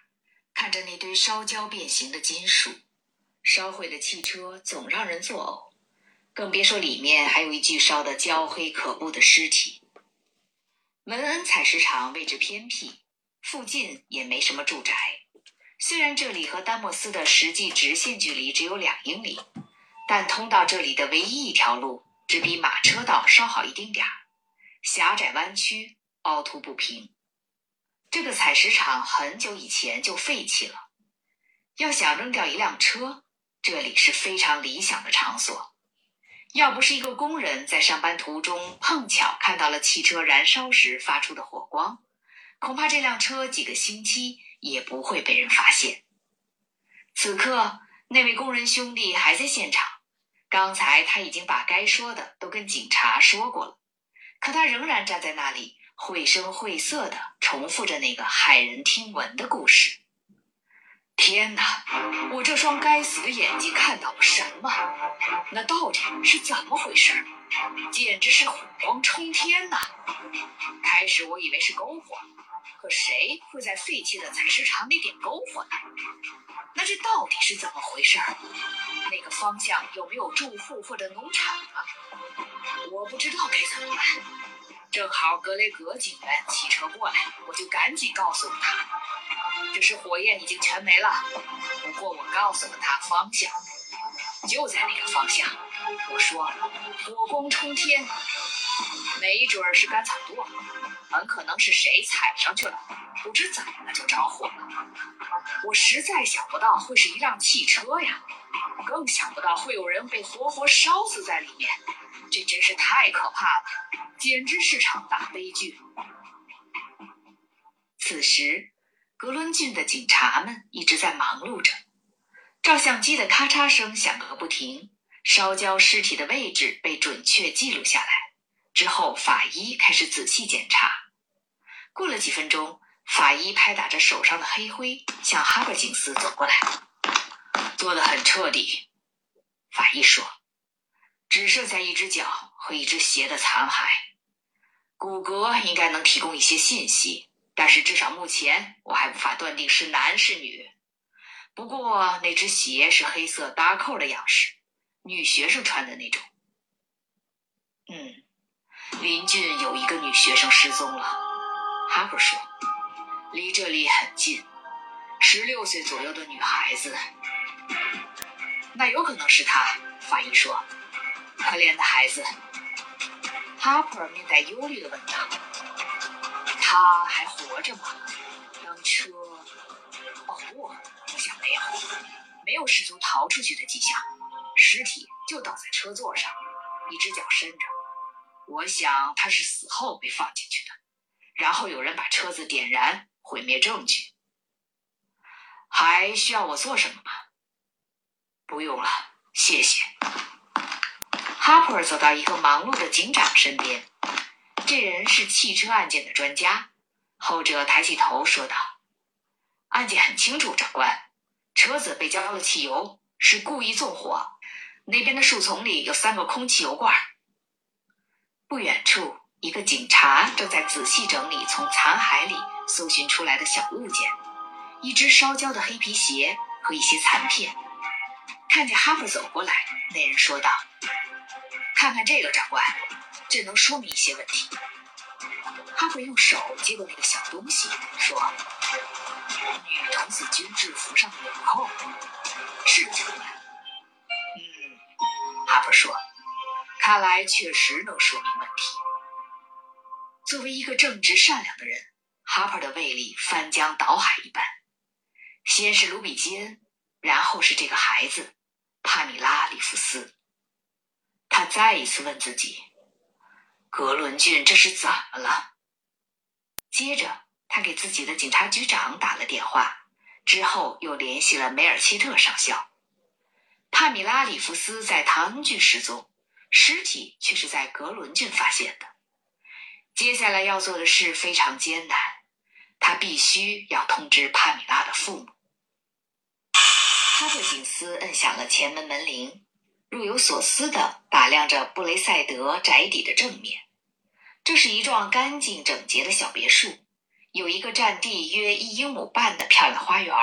S1: 看着那堆烧焦变形的金属，烧毁的汽车总让人作呕，更别说里面还有一具烧得焦黑可怖的尸体。文恩采石场位置偏僻，附近也没什么住宅。虽然这里和丹莫斯的实际直线距离只有两英里，但通到这里的唯一一条路只比马车道稍好一丁点儿，狭窄弯曲，凹凸不平。这个采石场很久以前就废弃了。要想扔掉一辆车，这里是非常理想的场所。要不是一个工人在上班途中碰巧看到了汽车燃烧时发出的火光，恐怕这辆车几个星期也不会被人发现。此刻，那位工人兄弟还在现场，刚才他已经把该说的都跟警察说过了，可他仍然站在那里，绘声绘色的重复着那个骇人听闻的故事。天哪！我这双该死的眼睛看到了什么？那到底是怎么回事？简直是火光冲天呐！开始我以为是篝火，可谁会在废弃的采石场里点篝火呢？那这到底是怎么回事？那个方向有没有住户或者农场啊？我不知道该怎么办。正好格雷格警员骑车过来，我就赶紧告诉了他，只是火焰已经全没了。不过我告诉了他方向，就在那个方向。我说，火光冲天，没准儿是干草垛，很可能是谁踩上去了，不知怎么就着火了。我实在想不到会是一辆汽车呀，更想不到会有人被活活烧死在里面，这真是太可怕了，简直是场大悲剧。此时，格伦郡的警察们一直在忙碌着，照相机的咔嚓声响个不停。烧焦尸体的位置被准确记录下来之后，法医开始仔细检查。过了几分钟，法医拍打着手上的黑灰，向哈伯金斯走过来。做得很彻底，法医说，只剩下一只脚和一只鞋的残骸，骨骼应该能提供一些信息，但是至少目前我还无法断定是男是女。不过那只鞋是黑色搭扣的样式。女学生穿的那种。嗯，邻郡有一个女学生失踪了。哈珀说，离这里很近，十六岁左右的女孩子。那有可能是她。法医说，可怜的孩子。哈珀面带忧虑的问道：“他还活着吗？当车？哦不，我想没有，没有失足逃出去的迹象。”尸体就倒在车座上，一只脚伸着。我想他是死后被放进去的，然后有人把车子点燃，毁灭证据。还需要我做什么吗？不用了，谢谢。哈珀走到一个忙碌的警长身边，这人是汽车案件的专家。后者抬起头说道：“案件很清楚，长官，车子被浇了汽油，是故意纵火。”那边的树丛里有三个空汽油罐。不远处，一个警察正在仔细整理从残骸里搜寻出来的小物件，一只烧焦的黑皮鞋和一些残片。看见哈珀走过来，那人说道：“看看这个，长官，这能说明一些问题。”哈珀用手接过那个小东西，说：“女童子军制服上的纽扣，是的，长官。”哈珀说：“看来确实能说明问题。”作为一个正直善良的人，哈珀的胃里翻江倒海一般。先是卢比基恩，然后是这个孩子帕米拉·里夫斯。他再一次问自己：“格伦郡这是怎么了？”接着，他给自己的警察局长打了电话，之后又联系了梅尔切特上校。帕米拉·里弗斯在唐恩郡失踪，尸体却是在格伦郡发现的。接下来要做的事非常艰难，他必须要通知帕米拉的父母。哈珀金斯摁响了前门门铃，若有所思地打量着布雷塞德宅邸的正面。这是一幢干净整洁的小别墅，有一个占地约一英亩半的漂亮花园。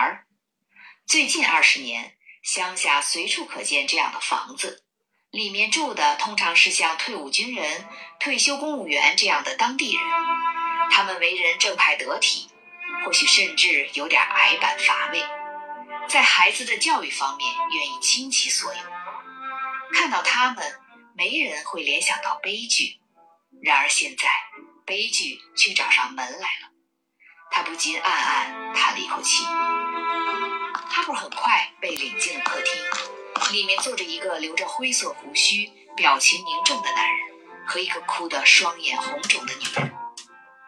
S1: 最近二十年。乡下随处可见这样的房子，里面住的通常是像退伍军人、退休公务员这样的当地人，他们为人正派得体，或许甚至有点矮板乏味，在孩子的教育方面愿意倾其所有。看到他们，没人会联想到悲剧，然而现在悲剧却找上门来了，他不禁暗暗叹了一口气。哈珀很快被领进了客厅，里面坐着一个留着灰色胡须、表情凝重的男人和一个哭得双眼红肿的女人。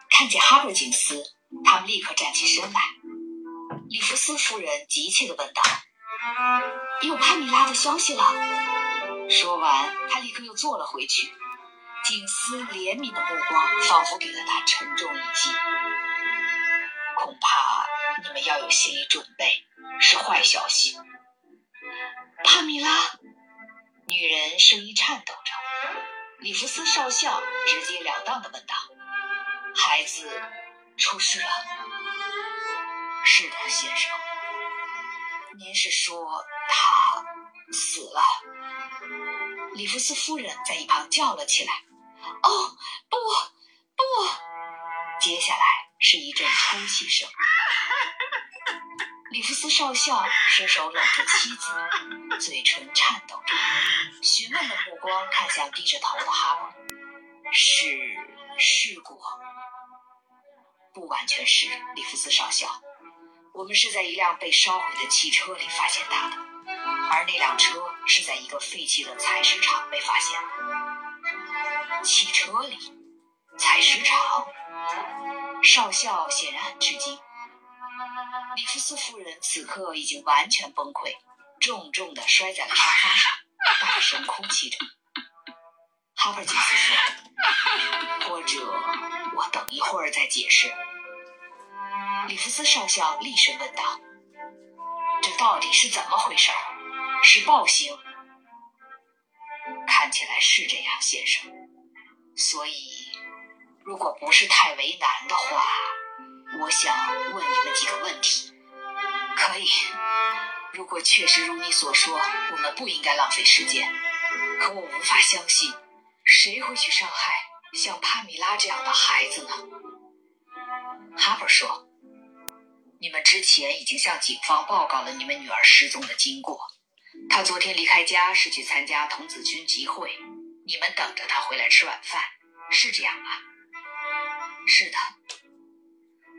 S1: 看见哈珀金斯，他们立刻站起身来。里弗斯夫人急切地问道：“有潘米拉的消息了？”说完，他立刻又坐了回去。景思怜悯的目光仿佛给了他沉重一击。恐怕你们要有心理准备，是坏消息。帕米拉，女人声音颤抖着。里弗斯少校直截了当的问道：“孩子出事了？”“是的，先生。”“您是说他死了？”里弗斯夫人在一旁叫了起来。哦，不，不！接下来是一阵抽泣声。里弗斯少校伸手搂住妻子，嘴唇颤抖着，询问的目光看向低着头的哈珀。是事故？不完全是，里弗斯少校。我们是在一辆被烧毁的汽车里发现他的，而那辆车是在一个废弃的采石场被发现。汽车里，采石场。少校显然很吃惊。里弗斯夫人此刻已经完全崩溃，重重的摔在了沙发上，大声哭泣着。哈珀警司说：“或者我等一会儿再解释。”里弗斯少校厉声问道：“这到底是怎么回事？是暴行？”看起来是这样，先生。所以，如果不是太为难的话，我想问你们几个问题。可以。如果确实如你所说，我们不应该浪费时间。可我无法相信，谁会去伤害像帕米拉这样的孩子呢？哈珀说：“你们之前已经向警方报告了你们女儿失踪的经过。他昨天离开家是去参加童子军集会。”你们等着他回来吃晚饭，是这样吗？是的，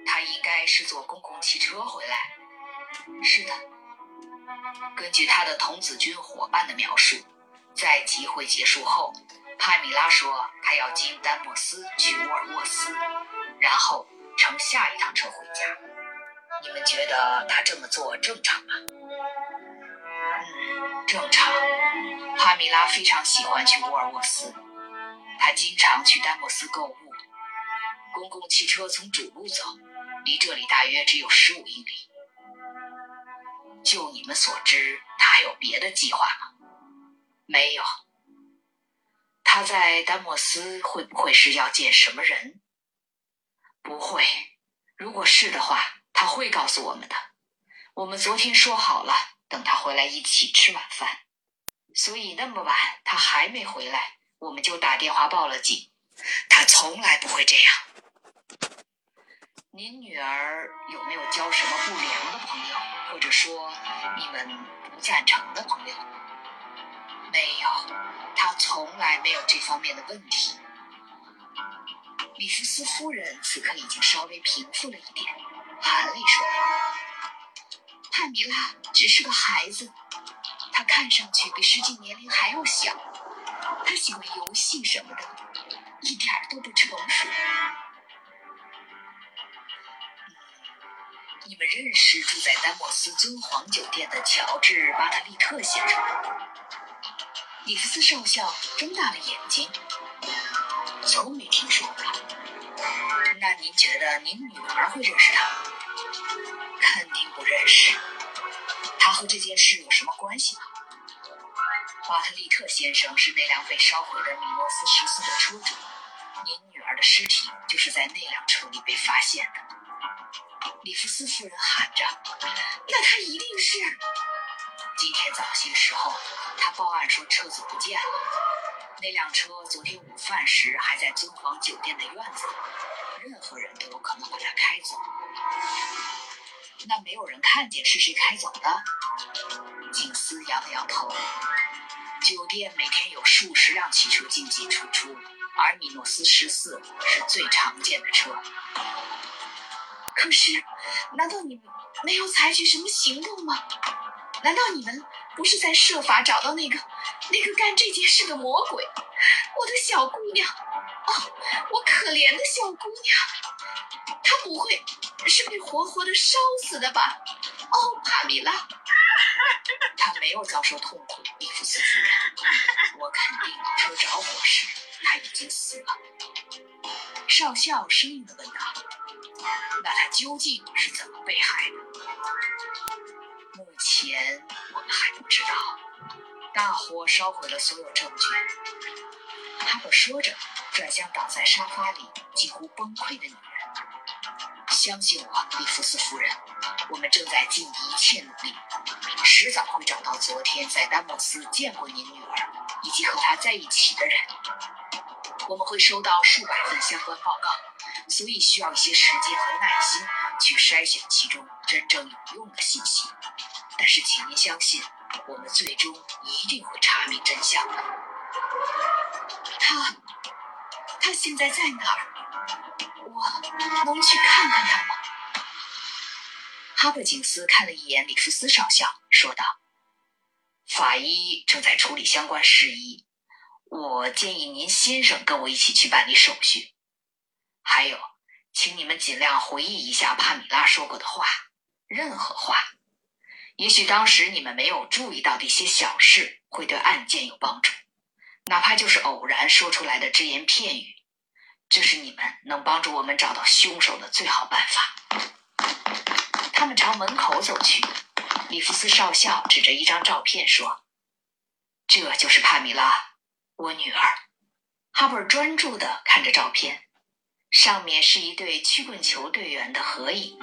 S1: 他应该是坐公共汽车回来。是的，根据他的童子军伙伴的描述，在集会结束后，帕米拉说他要经丹莫斯去沃尔沃斯，然后乘下一趟车回家。你们觉得他这么做正常吗？嗯，正常。帕米拉非常喜欢去沃尔沃斯，她经常去丹莫斯购物。公共汽车从主路走，离这里大约只有十五英里。就你们所知，他还有别的计划吗？没有。他在丹莫斯会不会是要见什么人？不会。如果是的话，他会告诉我们的。我们昨天说好了，等他回来一起吃晚饭。所以那么晚他还没回来，我们就打电话报了警。他从来不会这样。您女儿有没有交什么不良的朋友，或者说你们不赞成的朋友？没有，她从来没有这方面的问题。里弗斯夫人此刻已经稍微平复了一点，含泪说道：“泰米拉只是个孩子。”他看上去比实际年龄还要小，他喜欢游戏什么的，一点都不成熟。你们认识住在丹莫斯尊皇酒店的乔治·巴特利特先生吗？里弗斯少校睁大了眼睛，从没听说过。那您觉得您女儿会认识他吗？肯不认识。他和这件事有什么关系吗？巴特利特先生是那辆被烧毁的米诺斯十四的车主，您女儿的尸体就是在那辆车里被发现的。里弗斯夫人喊着：“那他一定是……今天早些时候，他报案说车子不见了。那辆车昨天午饭时还在尊皇酒店的院子里，任何人都有可能把它开走。”那没有人看见是谁开走的？警司摇了摇头。酒店每天有数十辆汽车进进出出，而米诺斯十四是最常见的车。可是，难道你们没有采取什么行动吗？难道你们不是在设法找到那个那个干这件事的魔鬼？我的小姑娘，哦，我可怜的小姑娘，他不会。是被活活的烧死的吧？哦，帕米拉，他没有遭受痛苦，伊夫斯夫人。我肯定车着火时他已经死了。少校生硬地问道：“那他究竟是怎么被害的？”目前我们还不知道。大火烧毁了所有证据。哈珀说着，转向倒在沙发里几乎崩溃的女人：“相信我，利弗斯夫人，我们正在尽一切努力，迟早会找到昨天在丹莫斯见过您女儿以及和她在一起的人。我们会收到数百份相关报告，所以需要一些时间和耐心去筛选其中真正有用的信息。但是，请您相信。”我们最终一定会查明真相的。他，他现在在哪儿？我能去看看他吗？哈布金斯看了一眼里弗斯少校，说道：“法医正在处理相关事宜，我建议您先生跟我一起去办理手续。还有，请你们尽量回忆一下帕米拉说过的话，任何话。”也许当时你们没有注意到的一些小事会对案件有帮助，哪怕就是偶然说出来的只言片语，这是你们能帮助我们找到凶手的最好办法。他们朝门口走去，里弗斯少校指着一张照片说：“这就是帕米拉，我女儿。”哈珀专注地看着照片。上面是一对曲棍球队员的合影。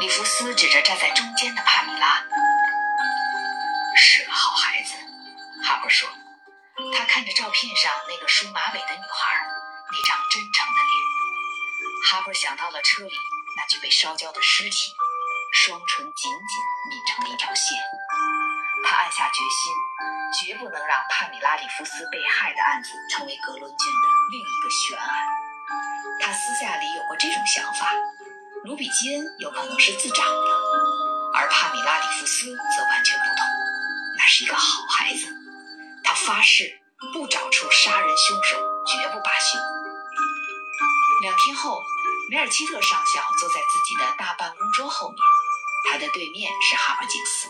S1: 里弗斯指着站在中间的帕米拉：“是个好孩子。”哈珀说。他看着照片上那个梳马尾的女孩，那张真诚的脸。哈珀想到了车里那具被烧焦的尸体，双唇紧紧抿成了一条线。他暗下决心，绝不能让帕米拉·里夫斯被害的案子成为格伦郡的另一个悬案。他私下里有过这种想法：卢比基恩有可能是自找的，而帕米拉·里夫斯则完全不同。那是一个好孩子，他发誓不找出杀人凶手，绝不罢休。两天后，梅尔基特上校坐在自己的大办公桌后面，他的对面是哈珀·金斯。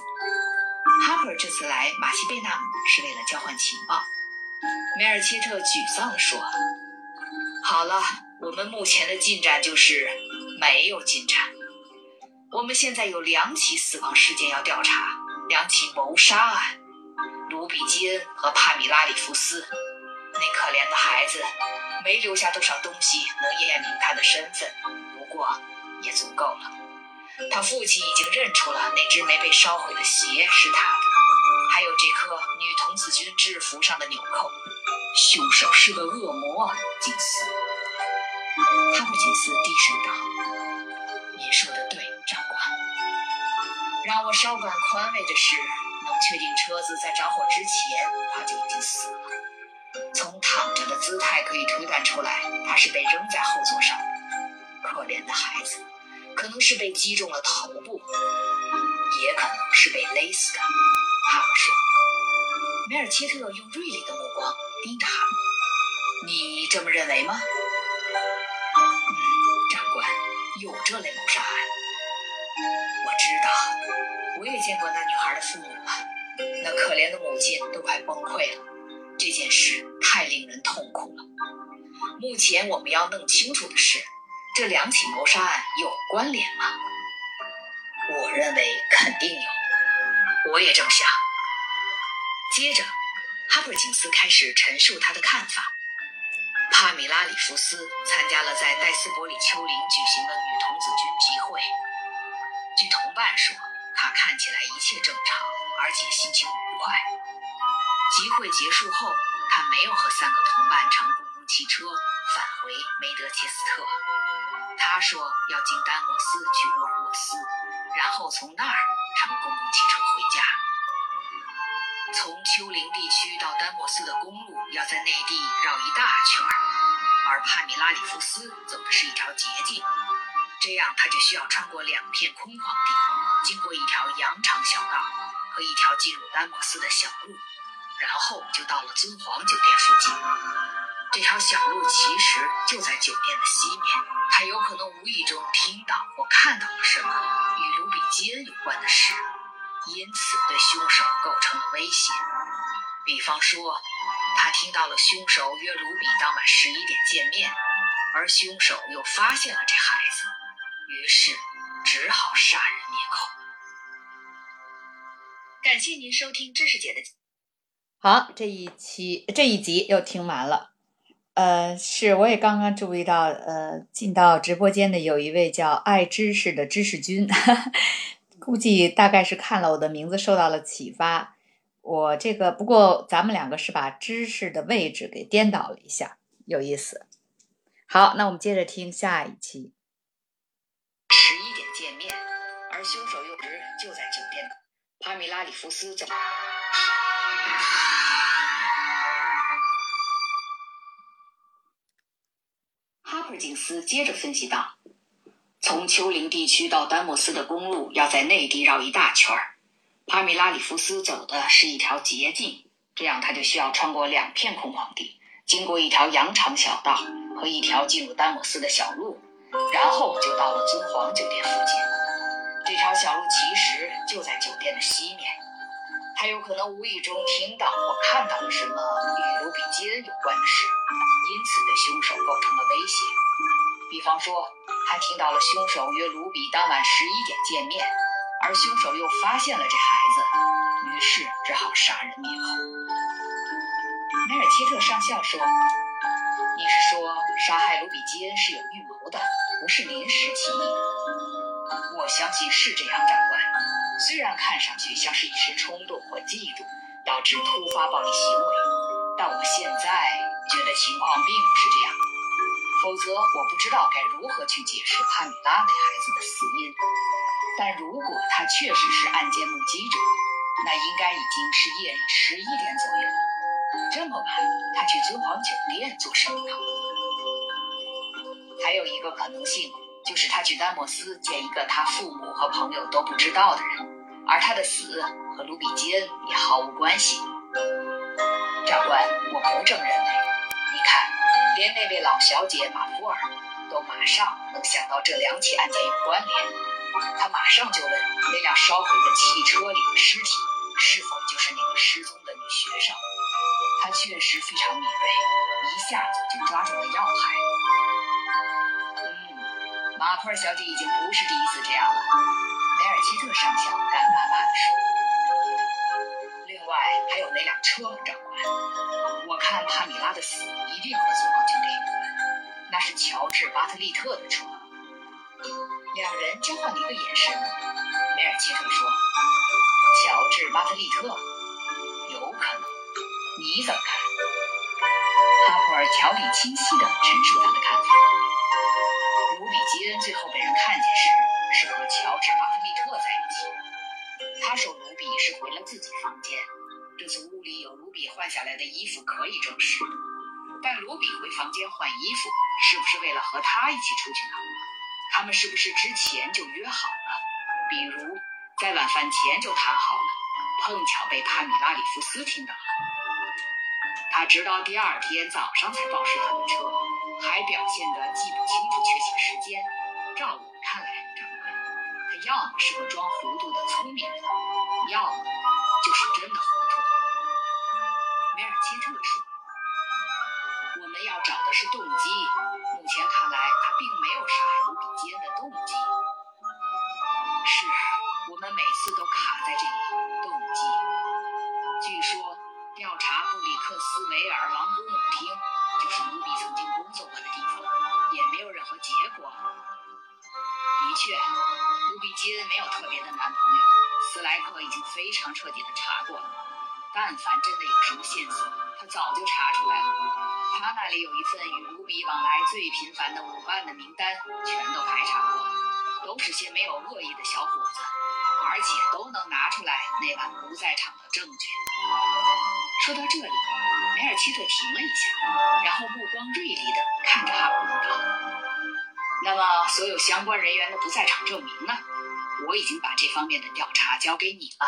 S1: 哈珀这次来马西贝纳姆是为了交换情报。梅尔切特沮丧地说。好了，我们目前的进展就是没有进展。我们现在有两起死亡事件要调查，两起谋杀案。卢比基恩和帕米拉里弗斯，那可怜的孩子没留下多少东西能验明他的身份，不过也足够了。他父亲已经认出了那只没被烧毁的鞋是他的，还有这颗女童子军制服上的纽扣。凶手是个恶魔，金斯。哈布金斯低声道：“您说的对，长官。让我稍感宽慰的是，能确定车子在着火之前他就已经死了。从躺着的姿态可以推断出来，他是被扔在后座上。可怜的孩子，可能是被击中了头部，也可能是被勒死的。”哈姆说。梅尔切特用锐利的目光。盯着哈姆，你这么认为吗？嗯，长官，有这类谋杀案。我知道，我也见过那女孩的父母了，那可怜的母亲都快崩溃了。这件事太令人痛苦了。目前我们要弄清楚的是，这两起谋杀案有关联吗？我认为肯定有，我也这么想。接着。哈珀金斯开始陈述他的看法。帕米拉·里弗斯参加了在戴斯伯里丘陵举行的女童子军集会。据同伴说，她看起来一切正常，而且心情愉快。集会结束后，他没有和三个同伴乘公共汽车返回梅德切斯特。他说要经丹莫斯去沃尔沃斯，然后从那儿乘公共汽车回家。从丘陵地区到丹莫斯的公路要在内地绕一大圈，而帕米拉里夫斯走的是一条捷径，这样他就需要穿过两片空旷地，经过一条羊肠小道和一条进入丹莫斯的小路，然后就到了尊皇酒店附近。这条小路其实就在酒店的西面，他有可能无意中听到或看到了什么与卢比基恩有关的事。因此，对凶手构成了威胁。比方说，他听到了凶手约卢比当晚十一点见面，而凶手又发现了这孩子，于是只好杀人灭口。感谢您收听知识姐的。
S2: 好，这一期这一集又听完了。呃，是，我也刚刚注意到，呃，进到直播间的有一位叫爱知识的知识君，估计大概是看了我的名字受到了启发。我这个不过咱们两个是把知识的位置给颠倒了一下，有意思。好，那我们接着听下一期。
S1: 十一点见面，而凶手又直就在酒店。帕米拉里夫斯走。哈珀金斯接着分析道：“从丘陵地区到丹莫斯的公路要在内地绕一大圈儿，帕米拉里夫斯走的是一条捷径，这样他就需要穿过两片空旷地，经过一条羊肠小道和一条进入丹莫斯的小路，然后就到了尊皇酒店附近。这条小路其实就在酒店的西面。他有可能无意中听到或看到了什么与卢比基恩有关的事。”因此，对凶手构成了威胁。比方说，他听到了凶手约卢比当晚十一点见面，而凶手又发现了这孩子，于是只好杀人灭口。梅尔切特上校说：“你是说杀害卢比基恩是有预谋的，不是临时起意？”我相信是这样，长官。虽然看上去像是一时冲动或嫉妒导致突发暴力行为，但我现在。觉得情况并不是这样，否则我不知道该如何去解释帕米拉那孩子的死因。但如果他确实是案件目击者，那应该已经是夜里十一点左右。这么晚，他去尊皇酒店做什么呢？还有一个可能性，就是他去丹莫斯见一个他父母和朋友都不知道的人，而他的死和卢比基恩也毫无关系。长官，我不这么认为。你看连那位老小姐马普尔都马上能想到这两起案件有关联，他马上就问那辆烧毁的汽车里的尸体是否就是那个失踪的女学生。他确实非常敏锐，一下子就抓住了要害。马普尔小姐已经不是第一次这样了，梅尔切特上校干巴巴地说。另外还有那辆车，长官，我看帕米拉的死一定和死。那是乔治·巴特利特的车。两人交换了一个眼神。梅尔切特说：“乔治·巴特利特，有可能。你怎么看？”哈普尔条理清晰地陈述他的看法。吉恩最后被人看见时，是和乔治·巴特利特在一起。他说卢比是回了自己房间，这次屋里有卢比换下来的衣服可以证实。但卢比回房间换衣服。是不是为了和他一起出去呢？他们是不是之前就约好了？比如在晚饭前就谈好了，碰巧被帕米拉里夫斯听到了。他直到第二天早上才报失他的车，还表现得记不清楚确切时间。照我看来，长官，他要么是个装糊涂的聪明人，要么就是真的糊涂。梅尔切特说：“我们要找的是动机。”目前看来，他并没有杀害卢比基恩的动机。是我们每次都卡在这里，动机。据说，调查布里克斯维尔王古姆厅，就是卢比曾经工作过的地方，也没有任何结果。的确，卢比金没有特别的男朋友。斯莱克已经非常彻底的查过了，但凡真的有什么线索，他早就查出来了。他那里有一份与卢比往来最频繁的舞伴的名单，全都排查过了，都是些没有恶意的小伙子，而且都能拿出来那晚不在场的证据。说到这里，梅尔切特停了一下，然后目光锐利地看着哈普道：“那么，所有相关人员的不在场证明呢？我已经把这方面的调查交给你了。”“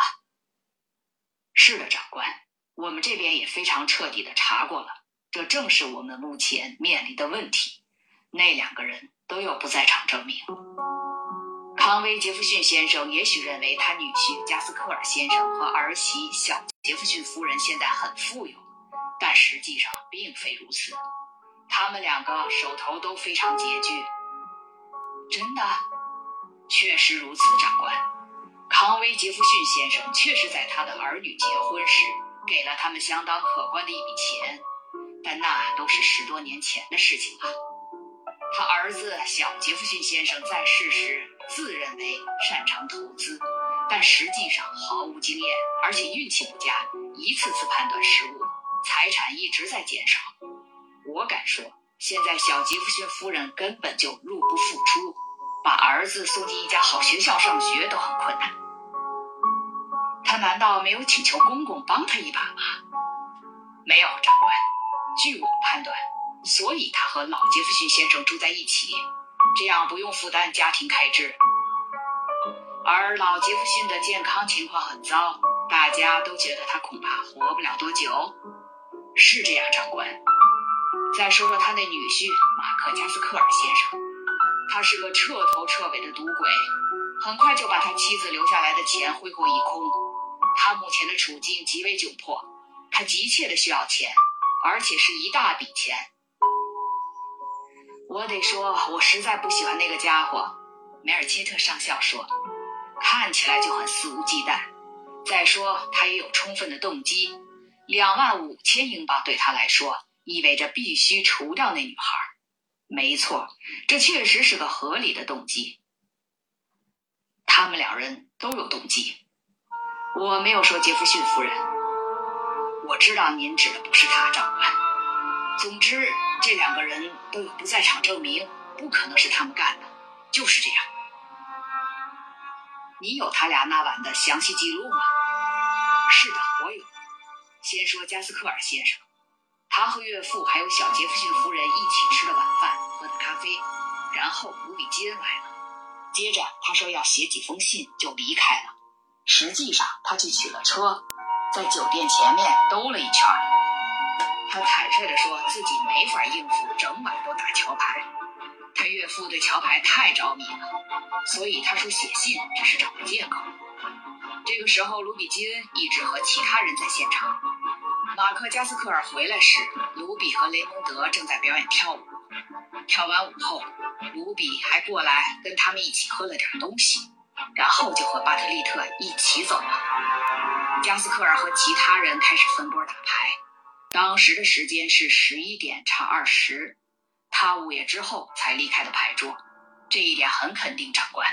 S1: 是的，长官，我们这边也非常彻底地查过了。”这正是我们目前面临的问题。那两个人都有不在场证明。康威·杰弗逊先生也许认为他女婿加斯科尔先生和儿媳小杰弗逊夫人现在很富有，但实际上并非如此。他们两个手头都非常拮据。真的，确实如此，长官。康威·杰弗逊先生确实在他的儿女结婚时给了他们相当可观的一笔钱，但那都是十多年前的事情了。他儿子小杰弗逊先生在世时自认为擅长投资，但实际上毫无经验，而且运气不佳，一次次判断失误，财产一直在减少。我敢说，现在小杰弗逊夫人根本就入不敷出，把儿子送进一家好学校上学都很困难。他难道没有请求公公帮他一把吗？没有，长官。据我判断，所以他和老杰弗逊先生住在一起，这样不用负担家庭开支。而老杰弗逊的健康情况很糟，大家都觉得他恐怕活不了多久。是这样，长官。再说说他那女婿马克加斯克尔先生，他是个彻头彻尾的赌鬼，很快就把他妻子留下来的钱挥霍一空。他目前的处境极为窘迫，他急切的需要钱，而且是一大笔钱。我得说，我实在不喜欢那个家伙。梅尔切特上校说，看起来就很肆无忌惮。再说，他也有充分的动机，两万五千英镑对他来说。意味着必须除掉那女孩。没错，这确实是个合理的动机。他们两人都有动机。我没有说杰弗逊夫人。我知道您指的不是他，长官。总之，这两个人都有不在场证明，不可能是他们干的。就是这样。你有他俩那晚的详细记录吗？是的，我有。先说加斯克尔先生。他和岳父还有小杰弗逊夫人一起吃了晚饭，喝的咖啡，然后卢比金来了。接着他说要写几封信就离开了。实际上他去取了车，在酒店前面兜了一圈。他坦率地说自己没法应付整晚都打桥牌，他岳父对桥牌太着迷了，所以他说写信只是找个借口。这个时候卢比金一直和其他人在现场。马克加斯克尔回来时，卢比和雷蒙德正在表演跳舞。跳完舞后，卢比还过来跟他们一起喝了点东西，然后就和巴特利特一起走了。加斯克尔和其他人开始分波打牌。当时的时间是十一点差二十，他午夜之后才离开的牌桌。这一点很肯定，长官。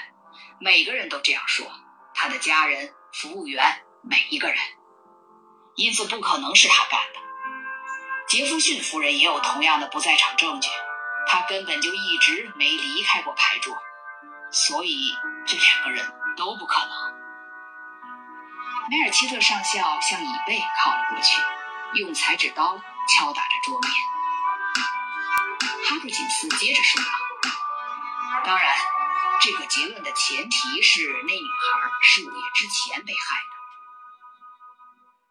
S1: 每个人都这样说，他的家人、服务员，每一个人。因此不可能是他干的。杰弗逊夫人也有同样的不在场证据，她根本就一直没离开过牌桌，所以这两个人都不可能。梅尔切特上校向椅背靠了过去，用裁纸刀敲打着桌面。哈布金斯接着说道：“当然，这个结论的前提是那女孩是午夜之前被害的。”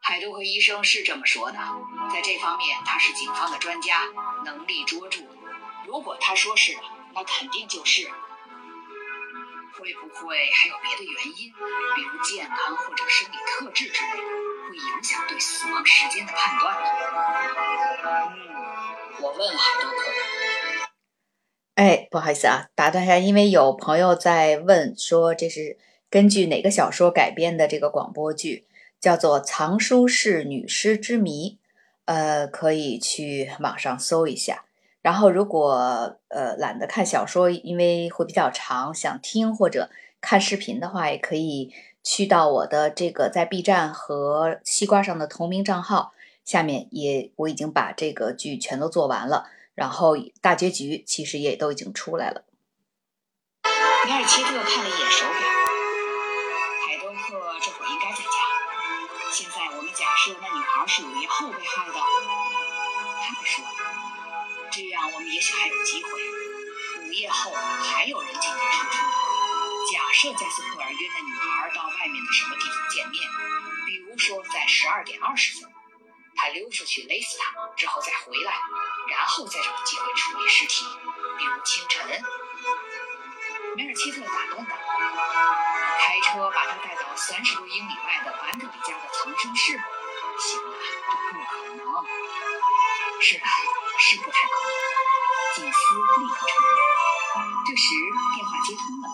S1: 海多克医生是这么说的，在这方面他是警方的专家，能力卓著。如果他说是，那肯定就是。会不会还有别的原因，比如健康或者生理特质之类的，会影响对死亡时间的判断呢？嗯，我问海多克。
S2: 哎，不好意思啊，打断一下，因为有朋友在问说这是根据哪个小说改编的这个广播剧。叫做《藏书室女尸之谜》，呃，可以去网上搜一下。然后，如果呃懒得看小说，因为会比较长，想听或者看视频的话，也可以去到我的这个在 B 站和西瓜上的同名账号下面，也我已经把这个剧全都做完了，然后大结局其实也都已经出来了。
S1: 米尔切特看了一眼手表，海多克这会儿应该在家。现在我们假设那女孩是午夜后被害的，他们说，这样我们也许还有机会。午夜后还有人进进出出。假设加斯克尔约那女孩到外面的什么地方见面，比如说在十二点二十分，他溜出去勒死她，之后再回来，然后再找机会处理尸体，比如清晨。梅尔切特打断道。开车把他带到三十多英里外的班德里家的藏身室，行了，这不可能。是啊，是不太可能。警司立刻承认。这时电话接通了，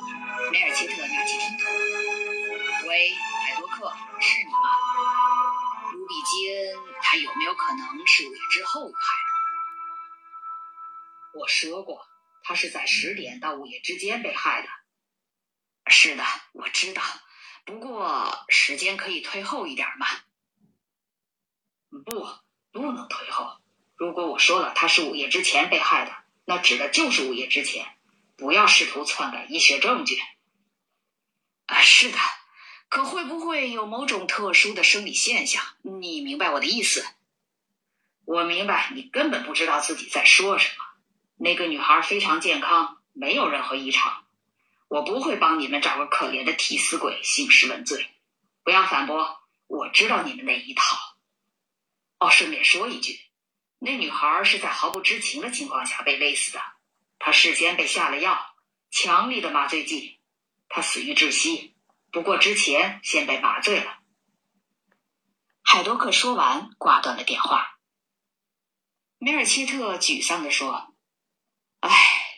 S1: 梅尔切特拿起听筒：“喂，海多克，是你吗？卢比基恩，他有没有可能是五月之后害的？”
S4: 我说过，他是在十点到午夜之间被害的。
S1: 是的，我知道。不过时间可以推后一点吗？
S4: 不，不能推后。如果我说了他是午夜之前被害的，那指的就是午夜之前。不要试图篡改医学证据。
S1: 啊，是的。可会不会有某种特殊的生理现象？你明白我的意思？
S4: 我明白。你根本不知道自己在说什么。那个女孩非常健康，没有任何异常。我不会帮你们找个可怜的替死鬼兴师问罪。不要反驳，我知道你们那一套。哦，顺便说一句，那女孩是在毫不知情的情况下被勒死的。她事先被下了药，强力的麻醉剂，他死于窒息。不过之前先被麻醉了。
S1: 海多克说完，挂断了电话。梅尔切特沮丧地说。唉，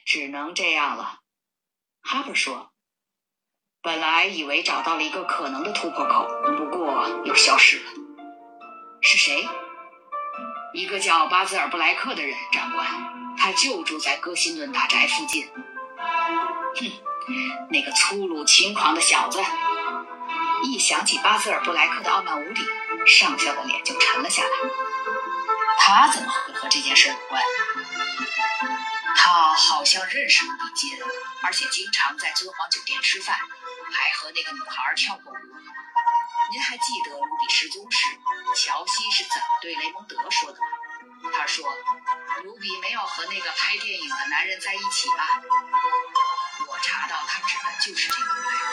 S1: 只能这样了。哈珀说：“本来以为找到了一个可能的突破口，不过又消失了。是谁？一个叫巴兹尔布莱克的人，长官。他就住在戈辛顿大宅附近。哼，那个粗鲁轻狂的小子。一想起巴兹尔布莱克的傲慢无礼，上校的脸就沉了下来。他怎么会和这件事有关？”他好像认识卢比金，而且经常在尊皇酒店吃饭，还和那个女孩跳过舞。您还记得卢比失踪时，乔西是怎么对雷蒙德说的吗？他说：“卢比没有和那个拍电影的男人在一起吧？”指的就是这个布莱克。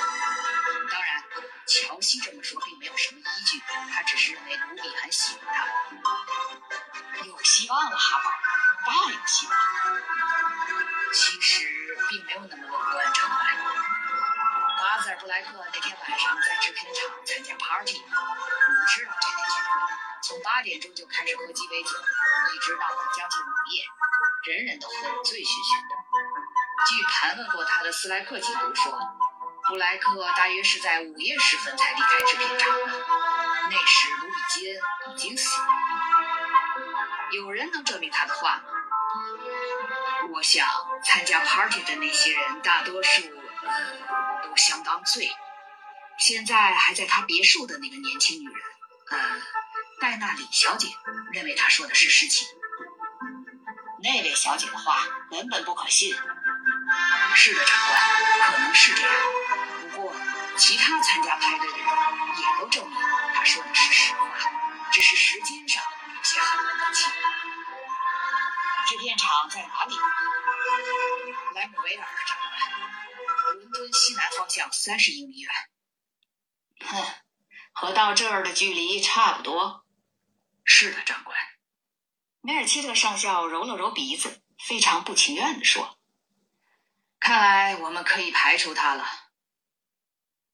S1: 当然，乔西这么说并没有什么依据，他只是认为卢比很喜欢他。有希望了，哈宝，大有希望。其实并没有那么乐观，长官。巴泽尔布莱克那天晚上在制片厂参加 party，你知道这天聚会，从八点钟就开始喝鸡尾酒，一直闹到将近午夜，人人都喝得醉醺醺的。据盘问过他的斯莱克记录说，布莱克大约是在午夜时分才离开制片厂的，那时卢比基恩已经死了。有人能证明他的话吗？我想参加 party 的那些人，大多数呃都相当醉。现在还在他别墅的那个年轻女人，呃，戴娜李小姐，认为他说的是实情。那位小姐的话根本不可信。是的，长官，可能是这样。不过，其他参加派对的人也都证明他说的是实话，只是时间上有些很不清。制片厂在哪里？莱姆维尔，长官，伦敦西南方向三十英里远。哼，和到这儿的距离差不多。是的，长官。梅尔切特上校揉了揉鼻子，非常不情愿地说：“看来我们可以排除他了。”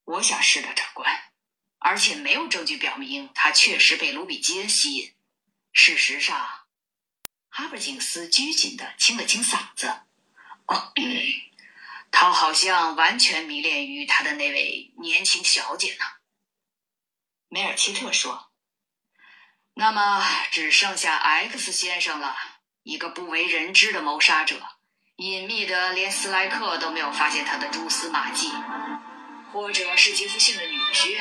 S1: 我想是的，长官。而且没有证据表明他确实被卢比基吸引。事实上。哈珀金斯拘谨地清了清嗓子，哦，他好像完全迷恋于他的那位年轻小姐呢。梅尔切特说：“那么只剩下 X 先生了，一个不为人知的谋杀者，隐秘的连斯莱克都没有发现他的蛛丝马迹，或者是杰弗逊的女婿，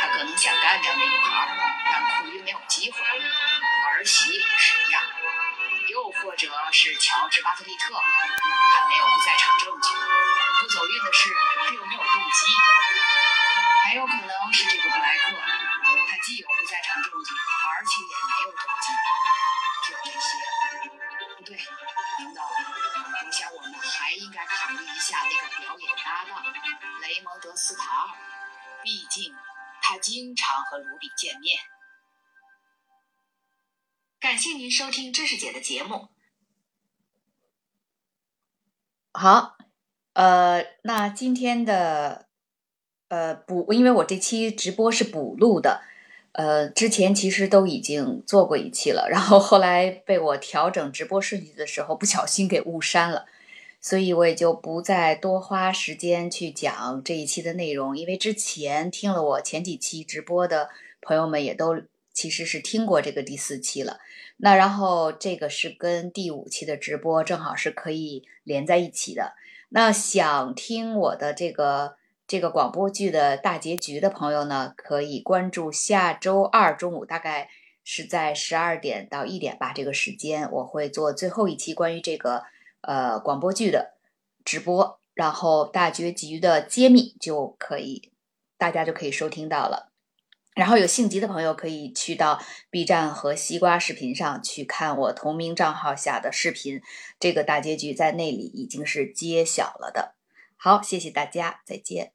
S1: 他可能想干掉那女孩，但苦于没有机会。儿媳也是一样。”又或者是乔治·巴特利特，他没有不在场证据。不走运的是，他又没有动机。还有可能是这个布莱克，他既有不在场证据，斯塔尔，毕竟他经常和卢比见面。感谢您收听知识姐的节目。
S2: 好，呃，那今天的呃补，因为我这期直播是补录的，
S1: 呃，之前其实都已经做过一期了，然后后来被我调整直播顺序的时候不小心给误删了，所以我也就不再多花时间去讲这一期的内容，因为之前听了我前几期直播的朋友们也都其实是听过这个第四期了。那然后这个是跟第五期的直播正好是可以连在一起的。那想听我的这个。这个广播剧的大结局的朋友呢，可以关注下周二中午，大概是在十二点到一点吧，这个时间我会做最后一期关于这个呃广播剧的直播，然后大结局的揭秘就可以，大家就可以收听到了。然后有性急的朋友可以去到 B 站和西瓜视频上去看我同名账号下的视频，这个大结局在那里已经是揭晓了的。好，谢谢大家，再见。